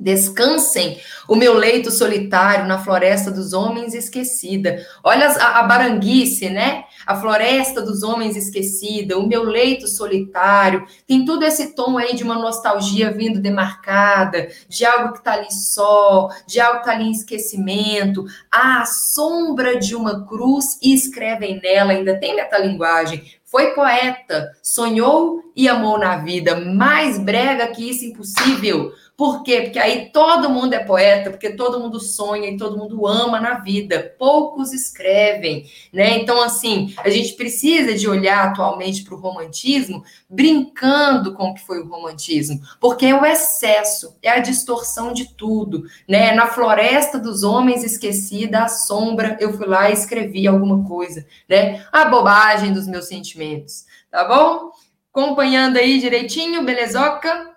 Descansem o meu leito solitário na floresta dos homens esquecida. Olha a, a baranguice, né? A floresta dos homens esquecida, o meu leito solitário. Tem todo esse tom aí de uma nostalgia vindo demarcada, de algo que tá ali só, de algo que tá ali em esquecimento. A sombra de uma cruz e escrevem nela, ainda tem metalinguagem. Foi poeta, sonhou e amou na vida. Mais brega que isso, impossível. Por quê? Porque aí todo mundo é poeta, porque todo mundo sonha e todo mundo ama na vida. Poucos escrevem, né? Então, assim, a gente precisa de olhar atualmente para o romantismo brincando com o que foi o romantismo, porque é o excesso, é a distorção de tudo, né? Na floresta dos homens esquecida, a sombra, eu fui lá e escrevi alguma coisa, né? A bobagem dos meus sentimentos, tá bom? Acompanhando aí direitinho, belezoca?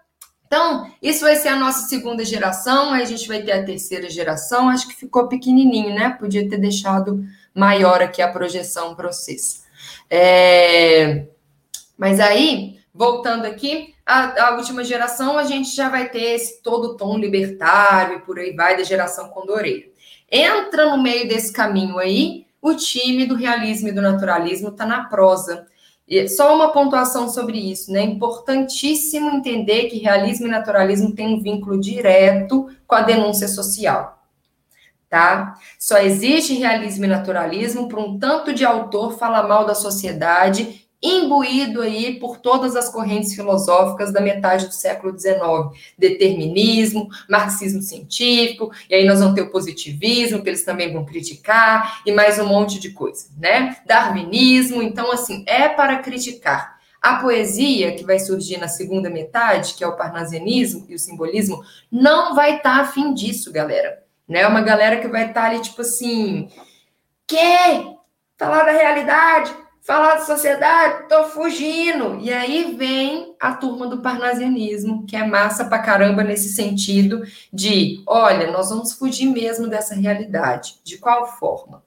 Então, isso vai ser a nossa segunda geração, aí a gente vai ter a terceira geração. Acho que ficou pequenininho, né? Podia ter deixado maior aqui a projeção para vocês. É... Mas aí, voltando aqui, a, a, última geração, a gente já vai ter esse todo tom libertário e por aí vai, da geração Condoreira. Entra no meio desse caminho aí, o time do realismo e do naturalismo está na prosa. E só uma pontuação sobre isso, né? É importantíssimo entender que realismo e naturalismo têm um vínculo direto com a denúncia social. Tá? Só existe realismo e naturalismo para um tanto de autor falar mal da sociedade imbuído aí por todas as correntes filosóficas da metade do século XIX. Determinismo, marxismo científico, e aí nós vamos ter o positivismo, que eles também vão criticar, e mais um monte de coisa, né? Darwinismo, então, assim, é para criticar. A poesia, que vai surgir na segunda metade, que é o parnasianismo e o simbolismo, não vai estar tá afim disso, galera. Né? Uma galera que vai estar tá ali, tipo assim, que? Falar da realidade, falar de sociedade, tô fugindo. E aí vem a turma do parnasianismo, que é massa pra caramba nesse sentido de, olha, nós vamos fugir mesmo dessa realidade. De qual forma?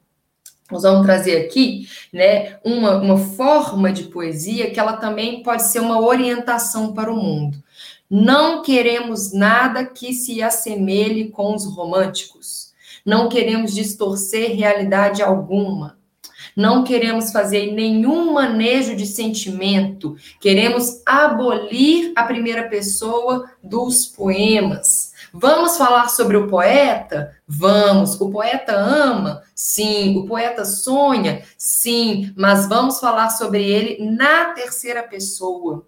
Nós vamos trazer aqui, né, uma, uma forma de poesia que ela também pode ser uma orientação para o mundo. Não queremos nada que se assemelhe com os românticos. Não queremos distorcer realidade alguma não queremos fazer nenhum manejo de sentimento, queremos abolir a primeira pessoa dos poemas. Vamos falar sobre o poeta? Vamos. O poeta ama? Sim. O poeta sonha? Sim. Mas vamos falar sobre ele na terceira pessoa.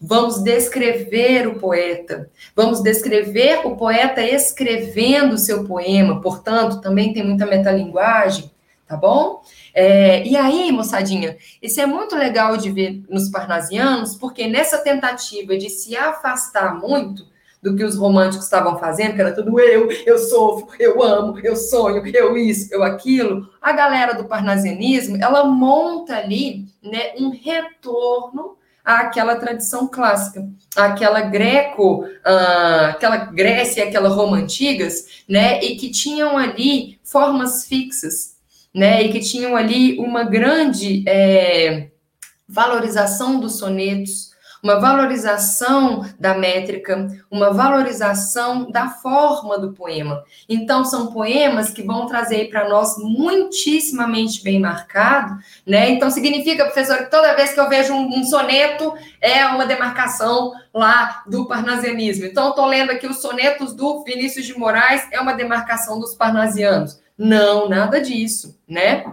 Vamos descrever o poeta. Vamos descrever o poeta escrevendo o seu poema. Portanto, também tem muita metalinguagem, tá bom? É, e aí, moçadinha, isso é muito legal de ver nos parnasianos, porque nessa tentativa de se afastar muito do que os românticos estavam fazendo, que era tudo eu, eu sofro, eu amo, eu sonho, eu isso, eu aquilo, a galera do parnasianismo, ela monta ali né, um retorno àquela tradição clássica, aquela greco, uh, aquela Grécia, aquela Roma antigas, né, e que tinham ali formas fixas, né? E que tinham ali uma grande é, valorização dos sonetos, uma valorização da métrica, uma valorização da forma do poema. Então, são poemas que vão trazer para nós muitíssimamente bem marcado, né? Então, significa, professor, que toda vez que eu vejo um, um soneto, é uma demarcação lá do parnasianismo. Então, estou lendo aqui os sonetos do Vinícius de Moraes, é uma demarcação dos parnasianos. Não, nada disso, né?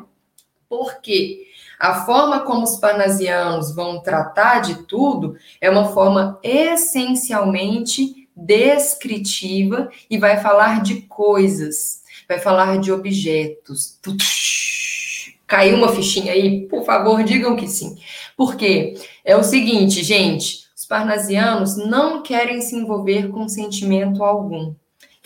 Porque a forma como os parnasianos vão tratar de tudo é uma forma essencialmente descritiva e vai falar de coisas, vai falar de objetos. Caiu uma fichinha aí? Por favor, digam que sim. Porque é o seguinte, gente, os parnasianos não querem se envolver com sentimento algum.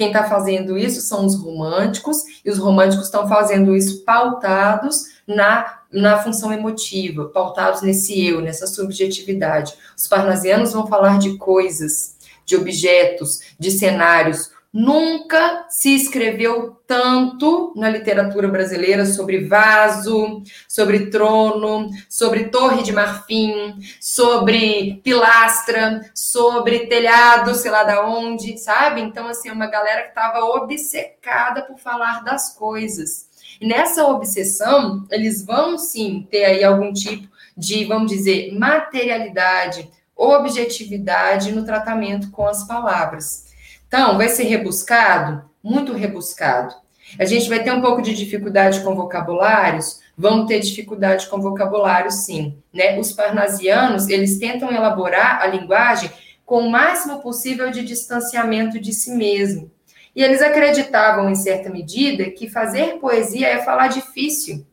Quem está fazendo isso são os românticos, e os românticos estão fazendo isso pautados na, na função emotiva, pautados nesse eu, nessa subjetividade. Os parnasianos vão falar de coisas, de objetos, de cenários, Nunca se escreveu tanto na literatura brasileira sobre vaso, sobre trono, sobre torre de marfim, sobre pilastra, sobre telhado, sei lá da onde, sabe? Então, assim, é uma galera que estava obcecada por falar das coisas. E nessa obsessão, eles vão sim ter aí algum tipo de, vamos dizer, materialidade, objetividade no tratamento com as palavras. Então, vai ser rebuscado? Muito rebuscado. A gente vai ter um pouco de dificuldade com vocabulários? Vão ter dificuldade com vocabulário, sim. Né? Os parnasianos, eles tentam elaborar a linguagem com o máximo possível de distanciamento de si mesmo. E eles acreditavam, em certa medida, que fazer poesia é falar difícil.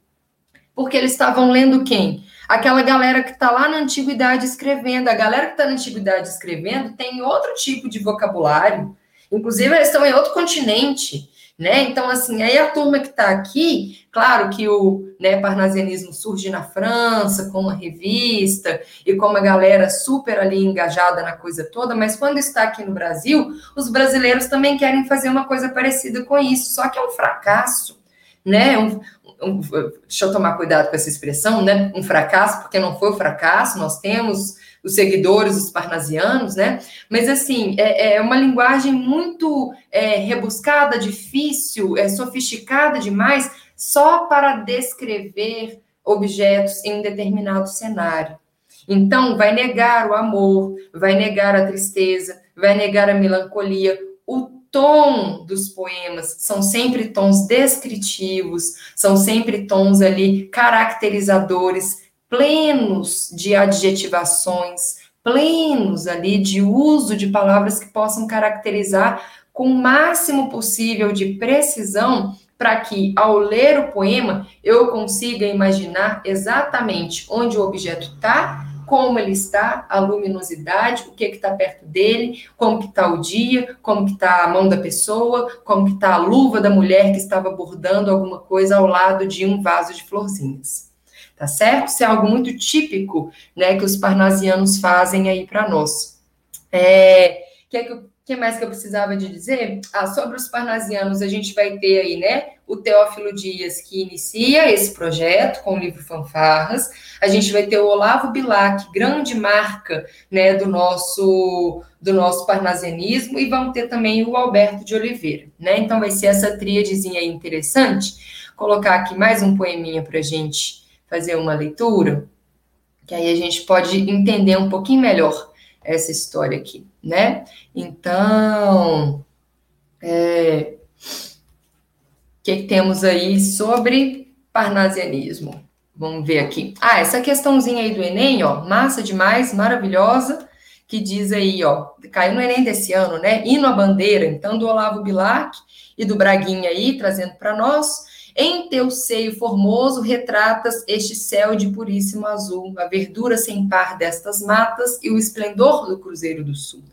Porque eles estavam lendo quem? Aquela galera que está lá na antiguidade escrevendo. A galera que está na antiguidade escrevendo tem outro tipo de vocabulário, Inclusive, eles estão em outro continente, né? Então, assim, aí a turma que está aqui, claro que o né, parnasianismo surge na França, com uma revista, e com uma galera super ali engajada na coisa toda, mas quando está aqui no Brasil, os brasileiros também querem fazer uma coisa parecida com isso, só que é um fracasso, né? Um, um, deixa eu tomar cuidado com essa expressão, né? Um fracasso, porque não foi um fracasso, nós temos os seguidores, os parnasianos, né? Mas, assim, é, é uma linguagem muito é, rebuscada, difícil, é, sofisticada demais, só para descrever objetos em um determinado cenário. Então, vai negar o amor, vai negar a tristeza, vai negar a melancolia. O tom dos poemas são sempre tons descritivos, são sempre tons ali caracterizadores plenos de adjetivações, plenos ali de uso de palavras que possam caracterizar com o máximo possível de precisão para que, ao ler o poema, eu consiga imaginar exatamente onde o objeto está, como ele está, a luminosidade, o que está perto dele, como que está o dia, como que está a mão da pessoa, como que está a luva da mulher que estava bordando alguma coisa ao lado de um vaso de florzinhas tá certo? Isso é algo muito típico, né, que os parnasianos fazem aí para nós. É, que, que, que mais que eu precisava de dizer? Ah, sobre os parnasianos, a gente vai ter aí, né, o Teófilo Dias, que inicia esse projeto com o livro Fanfarras. A gente vai ter o Olavo Bilac, grande marca, né, do nosso do nosso parnasianismo, e vamos ter também o Alberto de Oliveira, né? Então vai ser essa tríadezinha aí interessante. Colocar aqui mais um poeminha para gente fazer uma leitura, que aí a gente pode entender um pouquinho melhor essa história aqui, né? Então, é, o que, temos aí sobre parnasianismo? Vamos ver aqui. Ah, essa questãozinha aí do Enem, ó, massa demais, maravilhosa, que diz aí, ó, caiu no Enem desse ano, né? Hino à bandeira, então, do Olavo Bilac e do Braguinha aí, trazendo para nós. Em teu seio formoso retratas este céu de puríssimo azul, a verdura sem par destas matas e o esplendor do Cruzeiro do Sul.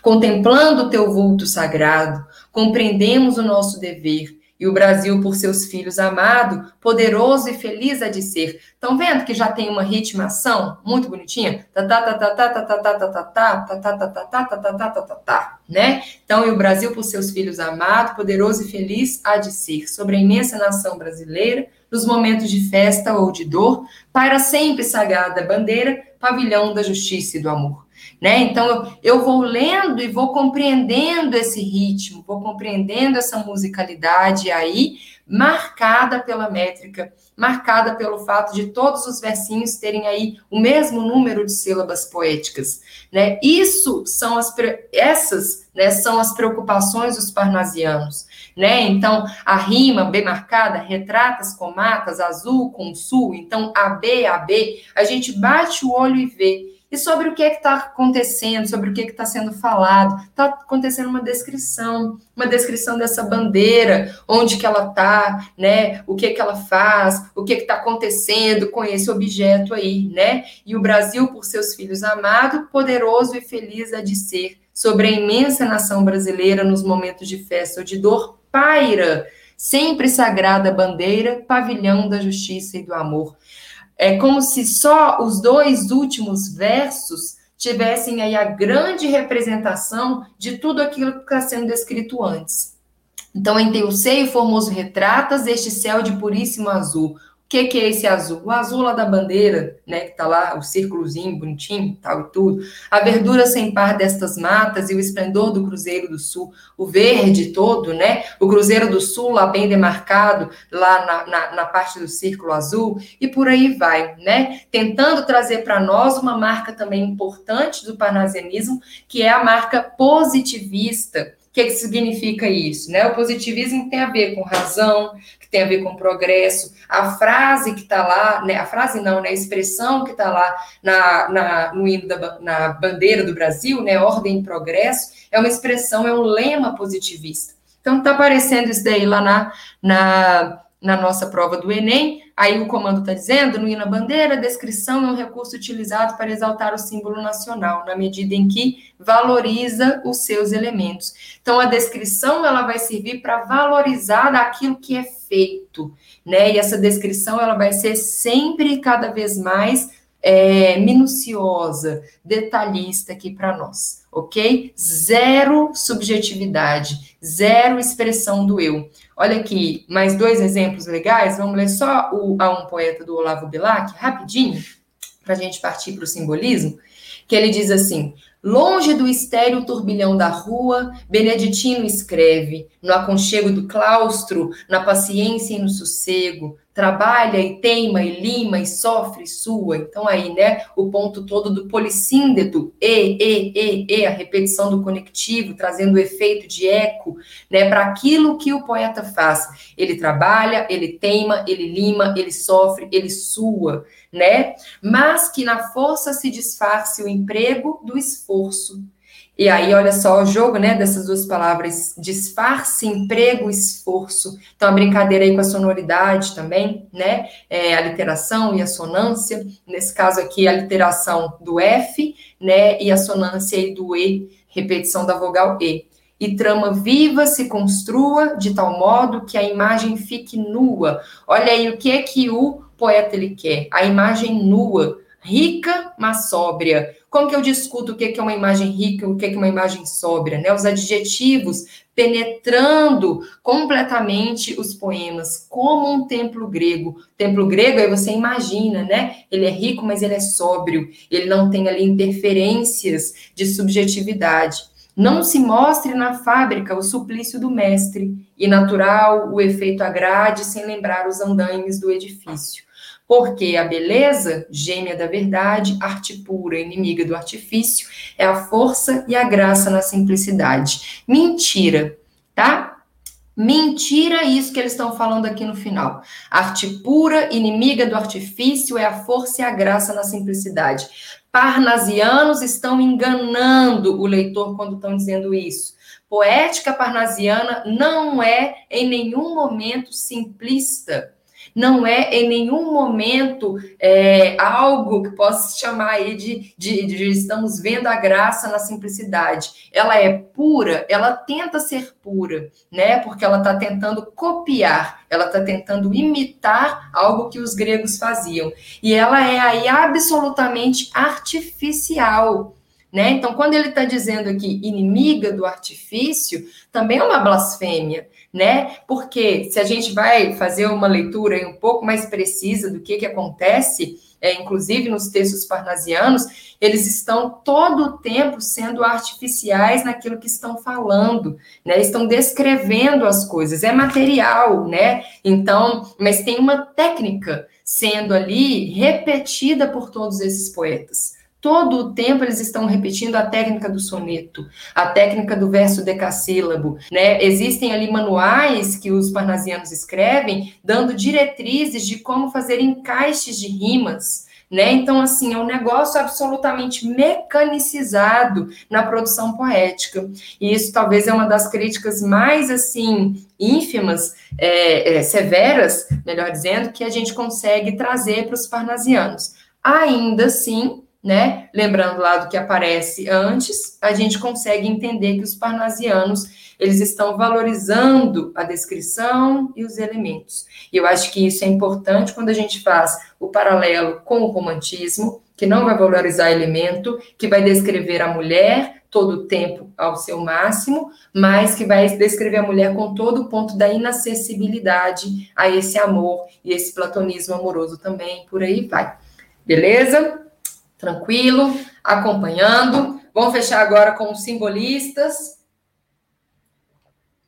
Contemplando o teu vulto sagrado, compreendemos o nosso dever e o Brasil por seus filhos amado, poderoso e feliz a de ser. Estão vendo que já tem uma ritmação muito bonitinha? Tá tá tá tá tá tá tá tá tá tá tá tá tá tá tá tá tá tá tá tá né? Então, e o Brasil por seus filhos amado, poderoso e feliz há de ser. Sobre a imensa nação brasileira, nos momentos de festa ou de dor, para sempre sagrada bandeira, pavilhão da justiça e do amor. Né? Então, eu, eu vou lendo e vou compreendendo esse ritmo, vou compreendendo essa musicalidade aí, marcada pela métrica, marcada pelo fato de todos os versinhos terem aí o mesmo número de sílabas poéticas, né? Isso são as essas, né, são as preocupações dos parnasianos, né? Então, a rima bem marcada, retratas com matas, azul com sul, então AB, AB, a gente bate o olho e vê E sobre o que é está acontecendo, sobre o que é está sendo falado. Está acontecendo uma descrição, uma descrição dessa bandeira, onde que ela está, né? O que que ela faz, o que está acontecendo com esse objeto aí, né? E o Brasil, por seus filhos amado, poderoso e feliz há de ser, sobre a imensa nação brasileira nos momentos de festa ou de dor, paira, sempre sagrada bandeira, pavilhão da justiça e do amor é como se só os dois últimos versos tivessem aí a grande representação de tudo aquilo que está sendo descrito antes. Então, em teu seio formoso retratas este céu de puríssimo azul, que, que é esse azul? O azul lá da bandeira, né, que tá lá, o círculozinho bonitinho, tal e tudo. A verdura sem par destas matas e o esplendor do Cruzeiro do Sul, o verde todo, né? O Cruzeiro do Sul lá bem demarcado, lá na, na, na parte do círculo azul, e por aí vai, né? Tentando trazer para nós uma marca também importante do parnasianismo, que é a marca positivista, o que, que significa isso? Né? O positivismo tem a ver com razão, que tem a ver com progresso. A frase que está lá, né? a frase não, né? a expressão que está lá na, na, no hino da, na bandeira do Brasil, né? ordem e progresso, é uma expressão, é um lema positivista. Então, está aparecendo isso daí lá na, na, na nossa prova do Enem, Aí o comando está dizendo, no hino bandeira, a descrição é um recurso utilizado para exaltar o símbolo nacional, na medida em que valoriza os seus elementos. Então, a descrição ela vai servir para valorizar aquilo que é feito, né? E essa descrição ela vai ser sempre cada vez mais é, minuciosa, detalhista aqui para nós, ok? Zero subjetividade, zero expressão do eu. Olha aqui, mais dois exemplos legais. Vamos ler só o A um Poeta do Olavo Bilac, rapidinho, para a gente partir para o simbolismo, que ele diz assim: Longe do estéreo turbilhão da rua, Beneditino escreve, no aconchego do claustro, na paciência e no sossego, trabalha e teima e lima e sofre e sua. Então aí, né, o ponto todo do polissíndeto, e, e, e, e, a repetição do conectivo, trazendo o efeito de eco, né, para aquilo que o poeta faz. Ele trabalha, ele teima, ele lima, ele sofre, ele sua, né? Mas que na força se disfarce o emprego do esforço e aí, olha só o jogo, né, dessas duas palavras, disfarce, emprego, esforço. Então, a brincadeira aí com a sonoridade também, né, é, a literação e a sonância. Nesse caso aqui, a literação do F, né, e a sonância aí do E, repetição da vogal E. E trama viva se construa de tal modo que a imagem fique nua. Olha aí o que é que o poeta ele quer, a imagem nua, rica, mas sóbria. Como que eu discuto o que é uma imagem rica, o que é uma imagem sóbria, né? Os adjetivos penetrando completamente os poemas, como um templo grego. Templo grego aí você imagina, né? Ele é rico, mas ele é sóbrio. Ele não tem ali interferências de subjetividade. Não se mostre na fábrica o suplício do mestre, e natural o efeito agrade sem lembrar os andaimes do edifício. Porque a beleza, gêmea da verdade, arte pura, inimiga do artifício, é a força e a graça na simplicidade. Mentira, tá? Mentira isso que eles estão falando aqui no final. Arte pura, inimiga do artifício, é a força e a graça na simplicidade. Parnasianos estão enganando o leitor quando estão dizendo isso. Poética parnasiana não é em nenhum momento simplista não é em nenhum momento é, algo que possa se chamar aí de, de, de, estamos vendo a graça na simplicidade. Ela é pura, ela tenta ser pura, né? Porque ela está tentando copiar, ela está tentando imitar algo que os gregos faziam. E ela é aí absolutamente artificial. Né? Então, quando ele está dizendo aqui inimiga do artifício, também é uma blasfêmia, né? Porque se a gente vai fazer uma leitura um pouco mais precisa do que, que acontece, é, inclusive nos textos parnasianos, eles estão todo o tempo sendo artificiais naquilo que estão falando, né? Estão descrevendo as coisas, é material, né? Então, mas tem uma técnica sendo ali repetida por todos esses poetas. Todo o tempo eles estão repetindo a técnica do soneto, a técnica do verso decassílabo, né? Existem ali manuais que os parnasianos escrevem, dando diretrizes de como fazer encaixes de rimas, né? Então, assim, é um negócio absolutamente mecanicizado na produção poética. E isso talvez é uma das críticas mais, assim, ínfimas, é, é, severas, melhor dizendo, que a gente consegue trazer para os parnasianos. Ainda assim, né? Lembrando lá do que aparece antes, a gente consegue entender que os parnasianos eles estão valorizando a descrição e os elementos. E eu acho que isso é importante quando a gente faz o paralelo com o romantismo, que não vai valorizar elemento, que vai descrever a mulher todo o tempo ao seu máximo, mas que vai descrever a mulher com todo o ponto da inacessibilidade a esse amor e esse platonismo amoroso também, por aí vai. Beleza? Tranquilo, acompanhando. Vamos fechar agora com os simbolistas.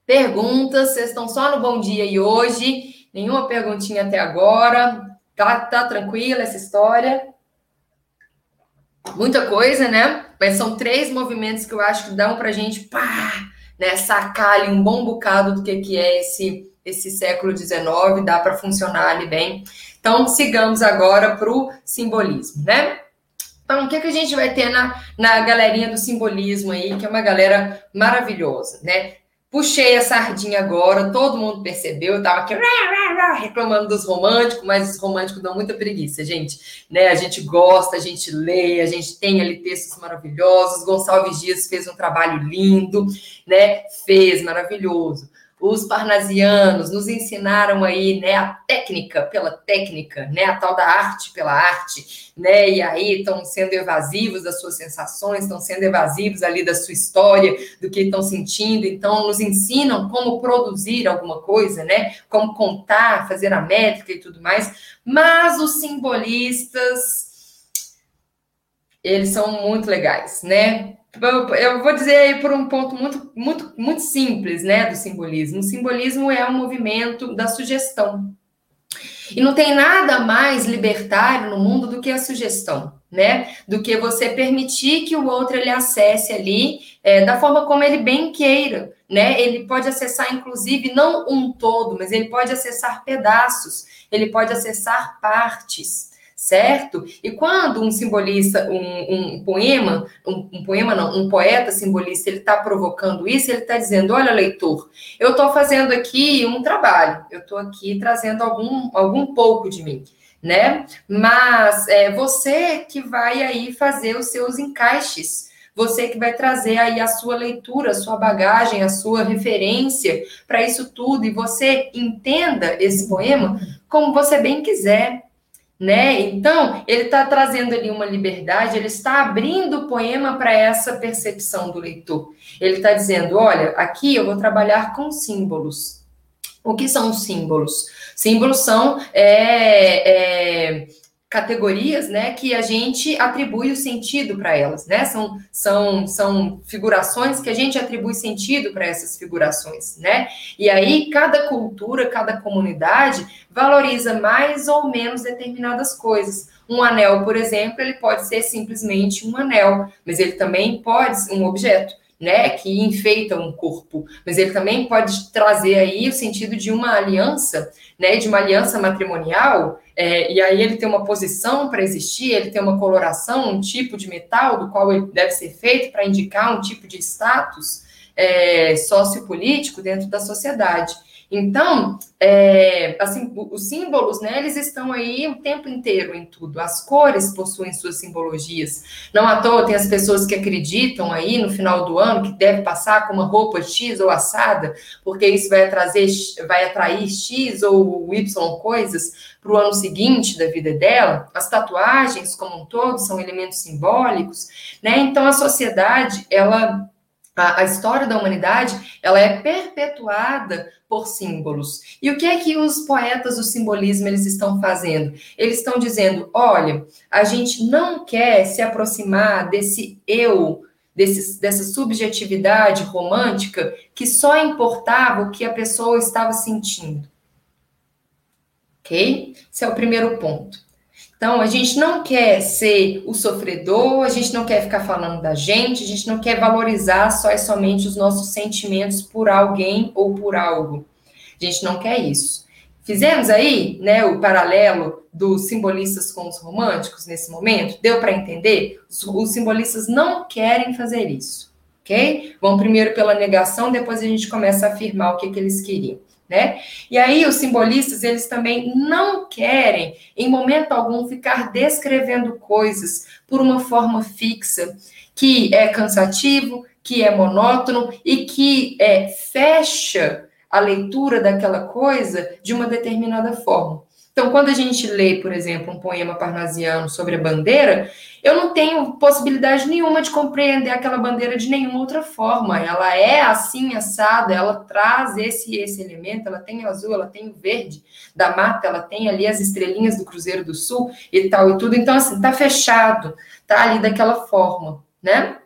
Perguntas, vocês estão só no bom dia e hoje, nenhuma perguntinha até agora. Tá, tá tranquila essa história? Muita coisa, né? Mas são três movimentos que eu acho que dão pra gente, pá, né, sacar ali um bom bocado do que, que é esse, esse século XIX, dá para funcionar ali bem. Então, sigamos agora para o simbolismo, né? Então, o que, que a gente vai ter na, na galerinha do simbolismo aí, que é uma galera maravilhosa, né? Puxei a sardinha agora, todo mundo percebeu, eu tava aqui reclamando dos românticos, mas os românticos dão muita preguiça, gente. Né? A gente gosta, a gente lê, a gente tem ali textos maravilhosos. Gonçalves Dias fez um trabalho lindo, né? Fez maravilhoso os parnasianos nos ensinaram aí, né, a técnica pela técnica, né, a tal da arte pela arte, né, e aí estão sendo evasivos das suas sensações, estão sendo evasivos ali da sua história, do que estão sentindo, então nos ensinam como produzir alguma coisa, né, como contar, fazer a métrica e tudo mais, mas os simbolistas eles são muito legais, né? Eu vou dizer aí por um ponto muito, muito, muito simples, né, do simbolismo. O simbolismo é um movimento da sugestão. E não tem nada mais libertário no mundo do que a sugestão, né? Do que você permitir que o outro ele acesse ali é, da forma como ele bem queira, né? Ele pode acessar, inclusive, não um todo, mas ele pode acessar pedaços, ele pode acessar partes certo? E quando um simbolista, um, um poema, um, um, poema não, um poeta simbolista, ele está provocando isso, ele está dizendo, olha, leitor, eu estou fazendo aqui um trabalho, eu estou aqui trazendo algum, algum pouco de mim, né? Mas é você que vai aí fazer os seus encaixes, você que vai trazer aí a sua leitura, a sua bagagem, a sua referência para isso tudo, e você entenda esse poema como você bem quiser, né? Então, ele está trazendo ali uma liberdade, ele está abrindo o poema para essa percepção do leitor. Ele está dizendo: olha, aqui eu vou trabalhar com símbolos. O que são símbolos? Símbolos são é, é, categorias, né, que a gente atribui o sentido para elas, né? São, são, são figurações que a gente atribui sentido para essas figurações, né? E aí cada cultura, cada comunidade valoriza mais ou menos determinadas coisas. Um anel, por exemplo, ele pode ser simplesmente um anel, mas ele também pode ser um objeto né, que enfeita um corpo, mas ele também pode trazer aí o sentido de uma aliança, né, de uma aliança matrimonial, é, e aí ele tem uma posição para existir, ele tem uma coloração, um tipo de metal do qual ele deve ser feito para indicar um tipo de status é, sociopolítico dentro da sociedade. Então, é, assim, os símbolos, né, eles estão aí o tempo inteiro em tudo. As cores possuem suas simbologias. Não à toa tem as pessoas que acreditam aí no final do ano que deve passar com uma roupa X ou assada, porque isso vai trazer, vai atrair X ou Y coisas para o ano seguinte da vida dela. As tatuagens, como um todo, são elementos simbólicos, né? Então a sociedade, ela a, a, história da humanidade ela é perpetuada por símbolos. E o que é que os poetas do simbolismo eles estão fazendo? Eles estão dizendo, olha, a gente não quer se aproximar desse eu, desse, dessa subjetividade romântica que só importava o que a pessoa estava sentindo. Ok? Esse é o primeiro ponto. Então, a gente não quer ser o sofredor, a gente não quer ficar falando da gente, a gente não quer valorizar só e somente os nossos sentimentos por alguém ou por algo. A gente não quer isso. Fizemos aí, né, o paralelo dos simbolistas com os românticos nesse momento? Deu para entender? Os, os, simbolistas não querem fazer isso, ok? Vão primeiro pela negação, depois a gente começa a afirmar o que, que eles queriam, né? E aí os simbolistas, eles também não querem, em momento algum, ficar descrevendo coisas por uma forma fixa, que é cansativo, que é monótono e que é, fecha a leitura daquela coisa de uma determinada forma. Então, quando a gente lê, por exemplo, um poema parnasiano sobre a bandeira, eu não tenho possibilidade nenhuma de compreender aquela bandeira de nenhuma outra forma. Ela é assim assada, ela traz esse esse elemento, ela tem azul, ela tem o verde da mata, ela tem ali as estrelinhas do Cruzeiro do Sul e tal e tudo. Então, assim, tá fechado, tá ali daquela forma, né?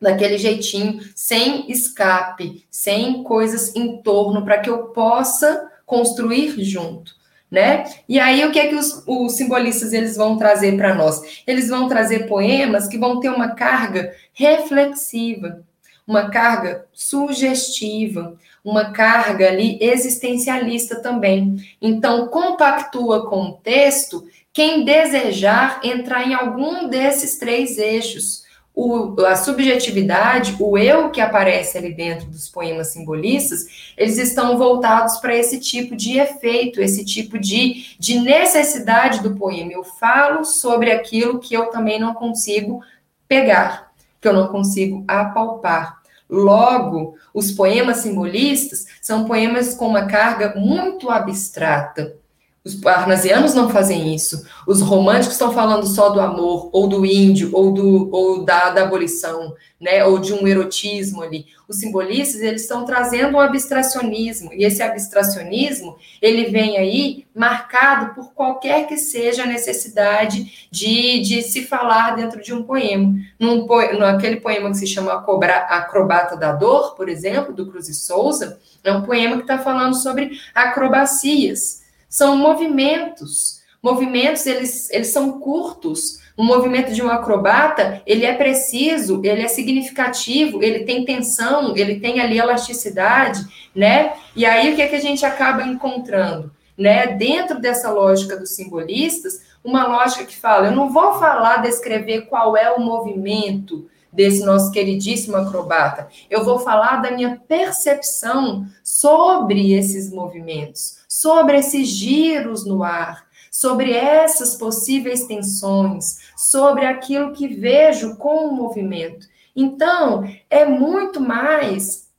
daquele jeitinho, sem escape, sem coisas em torno, para que eu possa construir junto. Né? E aí o que é que os, os simbolistas eles vão trazer para nós? Eles vão trazer poemas que vão ter uma carga reflexiva, uma carga sugestiva, uma carga ali existencialista também. Então compactua com o texto quem desejar entrar em algum desses três eixos o, a subjetividade, o eu que aparece ali dentro dos poemas simbolistas, eles estão voltados para esse tipo de efeito, esse tipo de, de necessidade do poema. Eu falo sobre aquilo que eu também não consigo pegar, que eu não consigo apalpar. Logo, os poemas simbolistas são poemas com uma carga muito abstrata, os parnasianos não fazem isso. Os românticos estão falando só do amor, ou do índio, ou, do, ou da, da abolição, né? ou de um erotismo ali. Os simbolistas, eles estão trazendo um abstracionismo, e esse abstracionismo, ele vem aí marcado por qualquer que seja a necessidade de, de se falar dentro de um poema. Num, naquele poema que se chama Acrobata da Dor, por exemplo, do Cruz e Souza, é um poema que está falando sobre acrobacias, são movimentos. Movimentos, eles, eles são curtos. Um movimento de um acrobata, ele é preciso, ele é significativo, ele tem tensão, ele tem ali elasticidade, né? E aí, o que, é que a gente acaba encontrando? Né? Dentro dessa lógica dos simbolistas, uma lógica que fala, eu não vou falar, descrever qual é o movimento, desse nosso queridíssimo acrobata. Eu vou falar da minha percepção sobre esses movimentos, sobre esses giros no ar, sobre essas possíveis tensões, sobre aquilo que vejo com o movimento. Então, é muito mais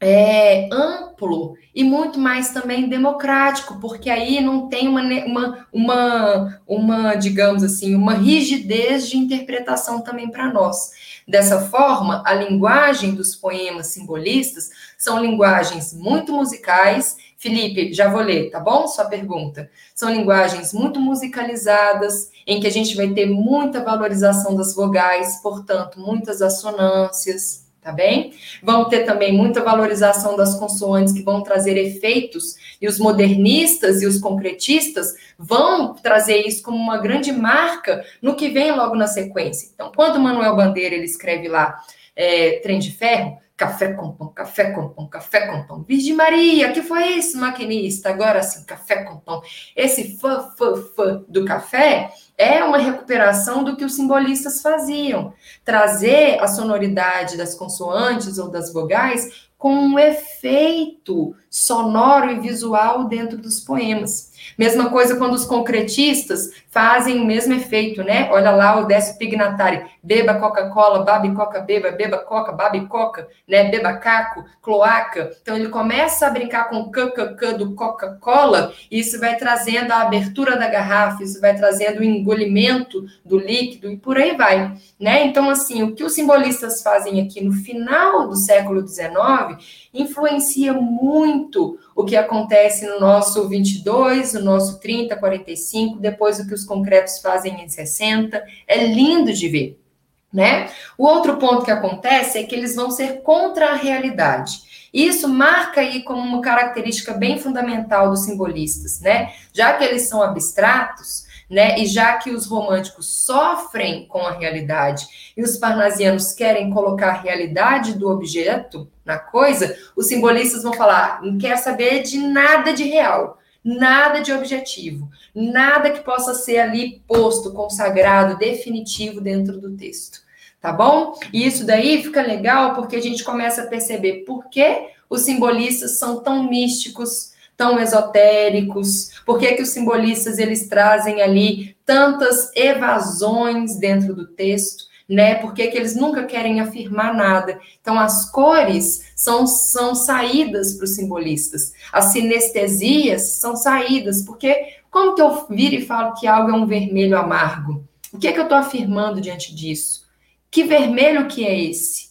é, amplo e muito mais também democrático, porque aí não tem uma, uma, uma, uma digamos assim, uma rigidez de interpretação também para nós. Dessa forma, a linguagem dos poemas simbolistas são linguagens muito musicais Felipe, já vou ler, tá bom? Sua pergunta. São linguagens muito musicalizadas, em que a gente vai ter muita valorização das vogais, portanto, muitas assonâncias, tá bem? Vão ter também muita valorização das consoantes, que vão trazer efeitos, e os modernistas e os concretistas vão trazer isso como uma grande marca no que vem logo na sequência. Então, quando Manuel Bandeira ele escreve lá é, Trem de Ferro, Café com pão, café com pão, café com pão. Virgem Maria, que foi isso, maquinista? Agora sim, café com pão. Esse fã, fã, fã do café é uma recuperação do que os simbolistas faziam. Trazer a sonoridade das consoantes ou das vogais com um efeito sonoro e visual dentro dos poemas. Mesma coisa quando os concretistas fazem o mesmo efeito, né? Olha lá o Décio Pignatari, beba Coca-Cola, babe Coca, beba, beba Coca, babe Coca, né? Beba caco, cloaca. Então ele começa a brincar com o KKK do Coca-Cola e isso vai trazendo a abertura da garrafa, isso vai trazendo o engolimento do líquido e por aí vai, né? Então assim, o que os simbolistas fazem aqui no final do século XIX influencia muito o que acontece no nosso 22, no nosso 30, 45, depois o que os concretos fazem em 60. É lindo de ver, né? O outro ponto que acontece é que eles vão ser contra a realidade. Isso marca aí como uma característica bem fundamental dos simbolistas, né? Já que eles são abstratos, né? E já que os românticos sofrem com a realidade e os parnasianos querem colocar a realidade do objeto na coisa, os simbolistas vão falar: não quer saber de nada de real. Nada de objetivo, nada que possa ser ali posto, consagrado, definitivo dentro do texto. Tá bom? E isso daí fica legal porque a gente começa a perceber por que os simbolistas são tão místicos, tão esotéricos, por que, que os simbolistas eles trazem ali tantas evasões dentro do texto né? Por que, eles nunca querem afirmar nada? Então, as cores são, são saídas para os simbolistas. As sinestesias são saídas, porque como que eu viro e falo que algo é um vermelho amargo? O que, é que eu estou afirmando diante disso? Que vermelho que é esse?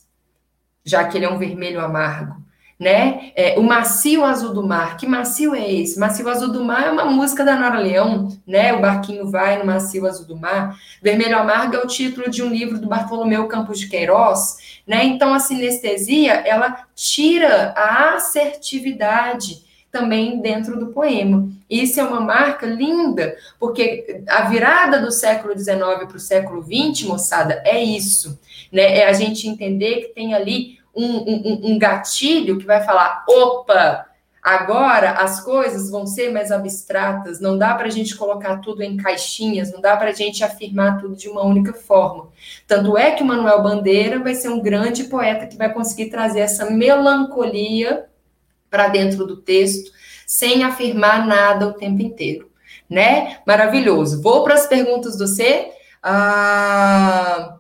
Já que ele é um vermelho amargo né? É, o Macio Azul do Mar. Que macio é esse? Macio Azul do Mar é uma música da Nora Leão, né? O barquinho vai no Macio Azul do Mar. Vermelho Amargo é o título de um livro do Bartolomeu Campos de Queiroz, né? Então a sinestesia, ela tira a assertividade também dentro do poema. Isso é uma marca linda, porque a virada do século XIX para o século XX, moçada, é isso, né? É a gente entender que tem ali um, um, um gatilho que vai falar: opa, agora as coisas vão ser mais abstratas, não dá para a gente colocar tudo em caixinhas, não dá para a gente afirmar tudo de uma única forma. Tanto é que o Manuel Bandeira vai ser um grande poeta que vai conseguir trazer essa melancolia para dentro do texto, sem afirmar nada o tempo inteiro, né? Maravilhoso. Vou para as perguntas do C. Ah,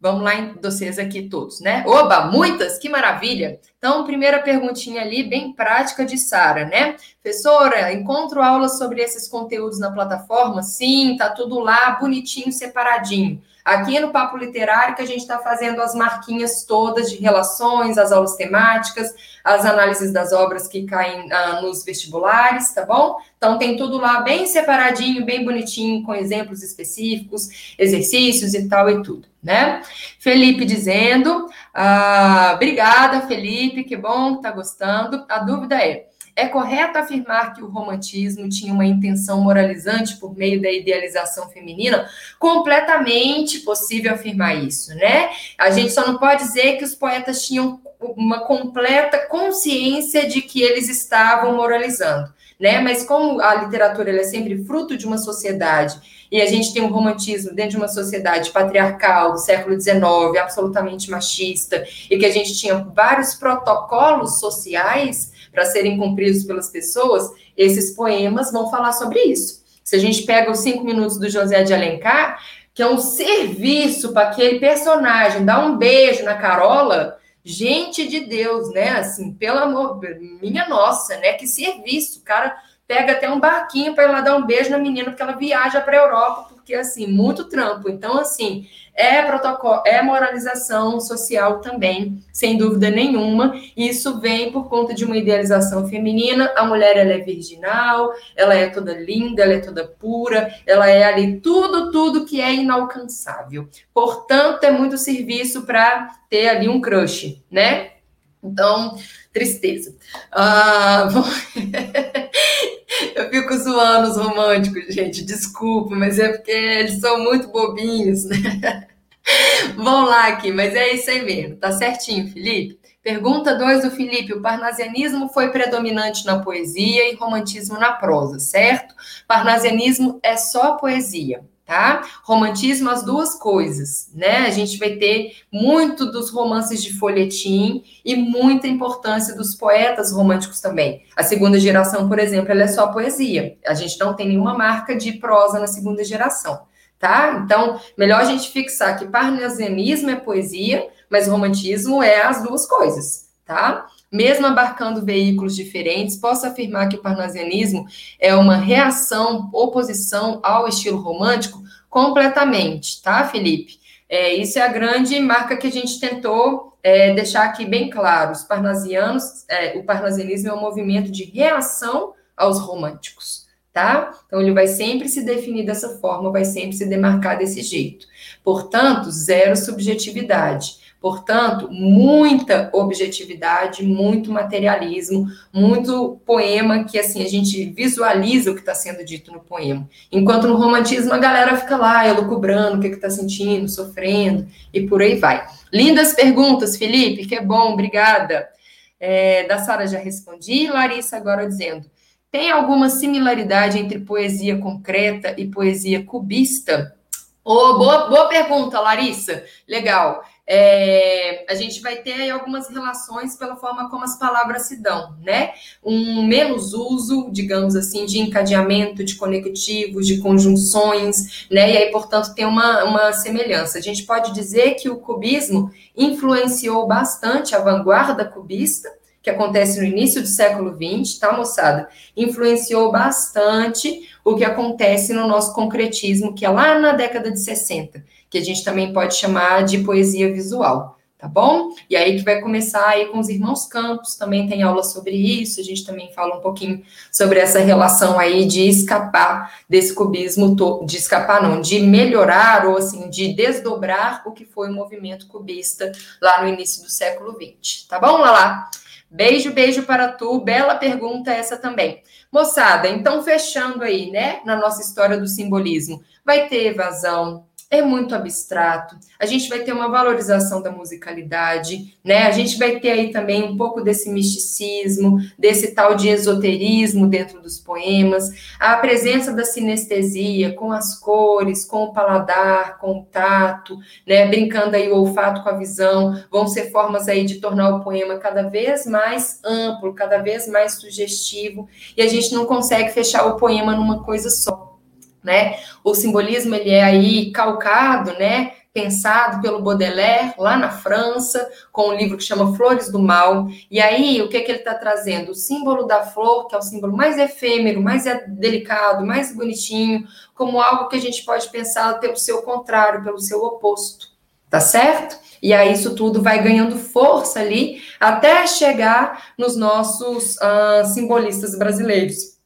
Vamos lá vocês aqui todos, né? Oba, muitas, que maravilha! Então, primeira perguntinha ali, bem prática de Sara, né? Professora, encontro aulas sobre esses conteúdos na plataforma? Sim, tá tudo lá, bonitinho, separadinho. Aqui no Papo Literário que a gente está fazendo as marquinhas todas de relações, as aulas temáticas, as análises das obras que caem ah, nos vestibulares, tá bom? Então tem tudo lá bem separadinho, bem bonitinho, com exemplos específicos, exercícios e tal e tudo, né? Felipe dizendo, ah, obrigada, Felipe, que bom que tá gostando. A dúvida é, é correto afirmar que o romantismo tinha uma intenção moralizante por meio da idealização feminina? Completamente possível afirmar isso, né? A gente só não pode dizer que os poetas tinham uma completa consciência de que eles estavam moralizando, né? Mas como a literatura é sempre fruto de uma sociedade e a gente tem um romantismo dentro de uma sociedade patriarcal do século XIX, absolutamente machista, e que a gente tinha vários protocolos sociais para serem cumpridos pelas pessoas, esses poemas vão falar sobre isso. Se a gente pega os cinco minutos do José de Alencar, que é um serviço para aquele personagem, dar um beijo na Carola, gente de Deus, né? Assim, pelo amor, minha nossa, né? Que serviço, cara pega até um barquinho para ir lá dar um beijo na menina porque ela viaja para a Europa, porque assim, muito trampo. Então, assim, é protocolo, é moralização social também, sem dúvida nenhuma. Isso vem por conta de uma idealização feminina. A mulher ela é virginal, ela é toda linda, ela é toda pura, ela é ali tudo, tudo que é inalcançável. Portanto, é muito serviço para ter ali um crush, né? Então, tristeza. Ah, Eu fico zoando os românticos, gente, desculpa, mas é porque eles são muito bobinhos, né? Vão lá aqui, mas é isso aí mesmo, tá certinho, Felipe? Pergunta 2 do Felipe: o parnasianismo foi predominante na poesia e romantismo na prosa, certo? Parnasianismo é só poesia tá? Romantismo, as duas coisas, né? A gente vai ter muito dos romances de folhetim e muita importância dos poetas românticos também. A segunda geração, por exemplo, ela é só poesia. A gente não tem nenhuma marca de prosa na segunda geração, tá? Então, melhor a gente fixar que parnasianismo é poesia, mas romantismo é as duas coisas, tá? Mesmo abarcando veículos diferentes, posso afirmar que o parnasianismo é uma reação, oposição ao estilo romântico completamente, tá, Felipe? É, isso é a grande marca que a gente tentou é, deixar aqui bem claro. Os parnasianos, é, o parnasianismo é um movimento de reação aos românticos, tá? Então ele vai sempre se definir dessa forma, vai sempre se demarcar desse jeito. Portanto, zero subjetividade. Portanto, muita objetividade, muito materialismo, muito poema que assim a gente visualiza o que está sendo dito no poema. Enquanto no romantismo a galera fica lá elucubrando o que está sentindo, sofrendo e por aí vai. Lindas perguntas, Felipe, que é bom, obrigada. É, da Sara já respondi, Larissa agora dizendo Tem alguma similaridade entre poesia concreta e poesia cubista? Oh, boa, boa pergunta, Larissa. Legal. É, a gente vai ter aí algumas relações pela forma como as palavras se dão, né? Um menos uso, digamos assim, de encadeamento, de conectivos, de conjunções, né? E aí, portanto, tem uma, uma semelhança. A gente pode dizer que o cubismo influenciou bastante a vanguarda cubista, que acontece no início do século XX, tá, moçada? Influenciou bastante o que acontece no nosso concretismo, que é lá na década de 60, que a gente também pode chamar de poesia visual, tá bom? E aí que vai começar aí com os irmãos Campos, também tem aula sobre isso, a gente também fala um pouquinho sobre essa relação aí de escapar desse cubismo, de escapar não, de melhorar ou assim, de desdobrar o que foi o movimento cubista lá no início do século XX, tá bom, Lala? Beijo, beijo para tu. Bela pergunta essa também. Moçada, então fechando aí, né, na nossa história do simbolismo, vai ter evasão, é muito abstrato. A gente vai ter uma valorização da musicalidade, né? A gente vai ter aí também um pouco desse misticismo, desse tal de esoterismo dentro dos poemas, a presença da sinestesia com as cores, com o paladar, com o tato, né? Brincando aí o olfato com a visão, vão ser formas aí de tornar o poema cada vez mais amplo, cada vez mais sugestivo, e a gente não consegue fechar o poema numa coisa só né? O simbolismo ele é aí calcado, né? Pensado pelo Baudelaire lá na França, com um livro que chama Flores do Mal. E aí, o que, é que ele está trazendo? O símbolo da flor, que é o símbolo mais efêmero, mais delicado, mais bonitinho, como algo que a gente pode pensar pelo seu contrário, pelo seu oposto. Tá certo? E aí isso tudo vai ganhando força ali até chegar nos nossos uh, simbolistas brasileiros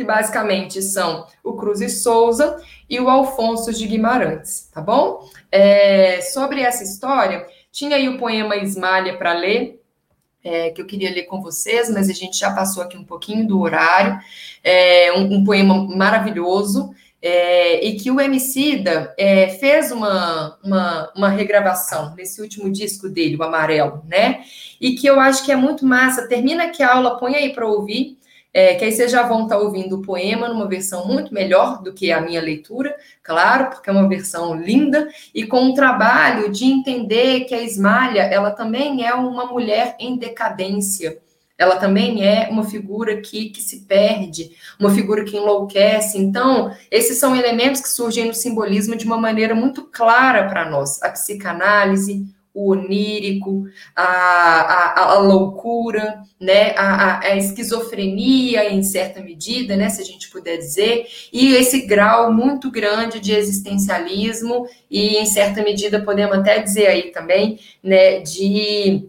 que basicamente são o Cruz e Souza e o Alfonso de Guimarães, tá bom? É, sobre essa história, tinha aí o poema Esmalha para ler, é, que eu queria ler com vocês, mas a gente já passou aqui um pouquinho do horário. É um, um poema maravilhoso. É, e que o Emicida é, fez uma, uma, uma, regravação nesse último disco dele, o Amarelo, né? E que eu acho que é muito massa. Termina aqui a aula, põe aí para ouvir, é, que aí vocês já vão estar tá ouvindo o poema numa versão muito melhor do que a minha leitura, claro, porque é uma versão linda, e com um trabalho de entender que a Esmalha, ela também é uma mulher em decadência, ela também é uma figura que, que se perde, uma figura que enlouquece. Então, esses são elementos que surgem no simbolismo de uma maneira muito clara para nós. A psicanálise, o onírico, a, a, a loucura, né, a, a, esquizofrenia em certa medida, né, se a gente puder dizer, e esse grau muito grande de existencialismo e em certa medida podemos até dizer aí também, né, de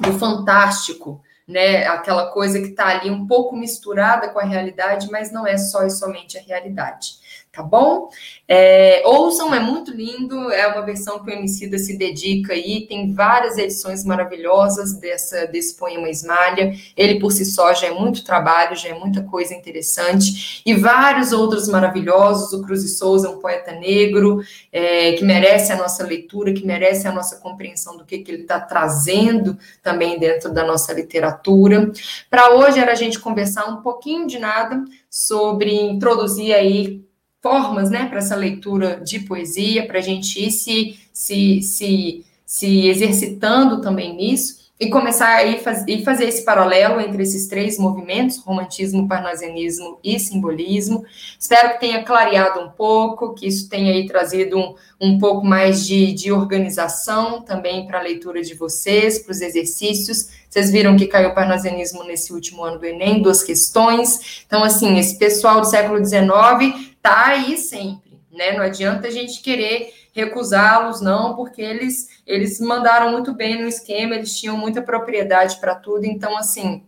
do fantástico, né, aquela coisa que está ali um pouco misturada com a realidade, mas não é só e somente a realidade tá bom? É, ouçam, é muito lindo, é uma versão que o Emicida se dedica aí, tem várias edições maravilhosas dessa, desse poema Esmalha, ele por si só já é muito trabalho, já é muita coisa interessante, e vários outros maravilhosos, o Cruz e Souza é um poeta negro, é, que merece a nossa leitura, que merece a nossa compreensão do que, que ele está trazendo também dentro da nossa literatura. Para hoje era a gente conversar um pouquinho de nada sobre introduzir aí formas, né, para essa leitura de poesia, para a gente ir se, se, se, se exercitando também nisso e começar aí faz, e fazer esse paralelo entre esses três movimentos, romantismo, parnasianismo e simbolismo. Espero que tenha clareado um pouco, que isso tenha aí trazido um, um pouco mais de, de organização também para a leitura de vocês, para os exercícios. Vocês viram que caiu o parnasianismo nesse último ano do Enem, duas questões. Então, assim, esse pessoal do século XIX está aí sempre, né? Não adianta a gente querer recusá-los, não, porque eles, eles mandaram muito bem no esquema, eles tinham muita propriedade para tudo, então, assim,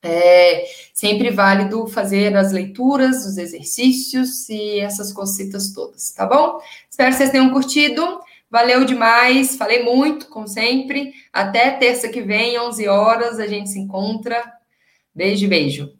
é sempre válido fazer as leituras, os exercícios e essas cositas todas, tá bom? Espero que vocês tenham curtido. Valeu demais, falei muito, como sempre. Até terça que vem, 11 horas, a gente se encontra. Beijo, beijo.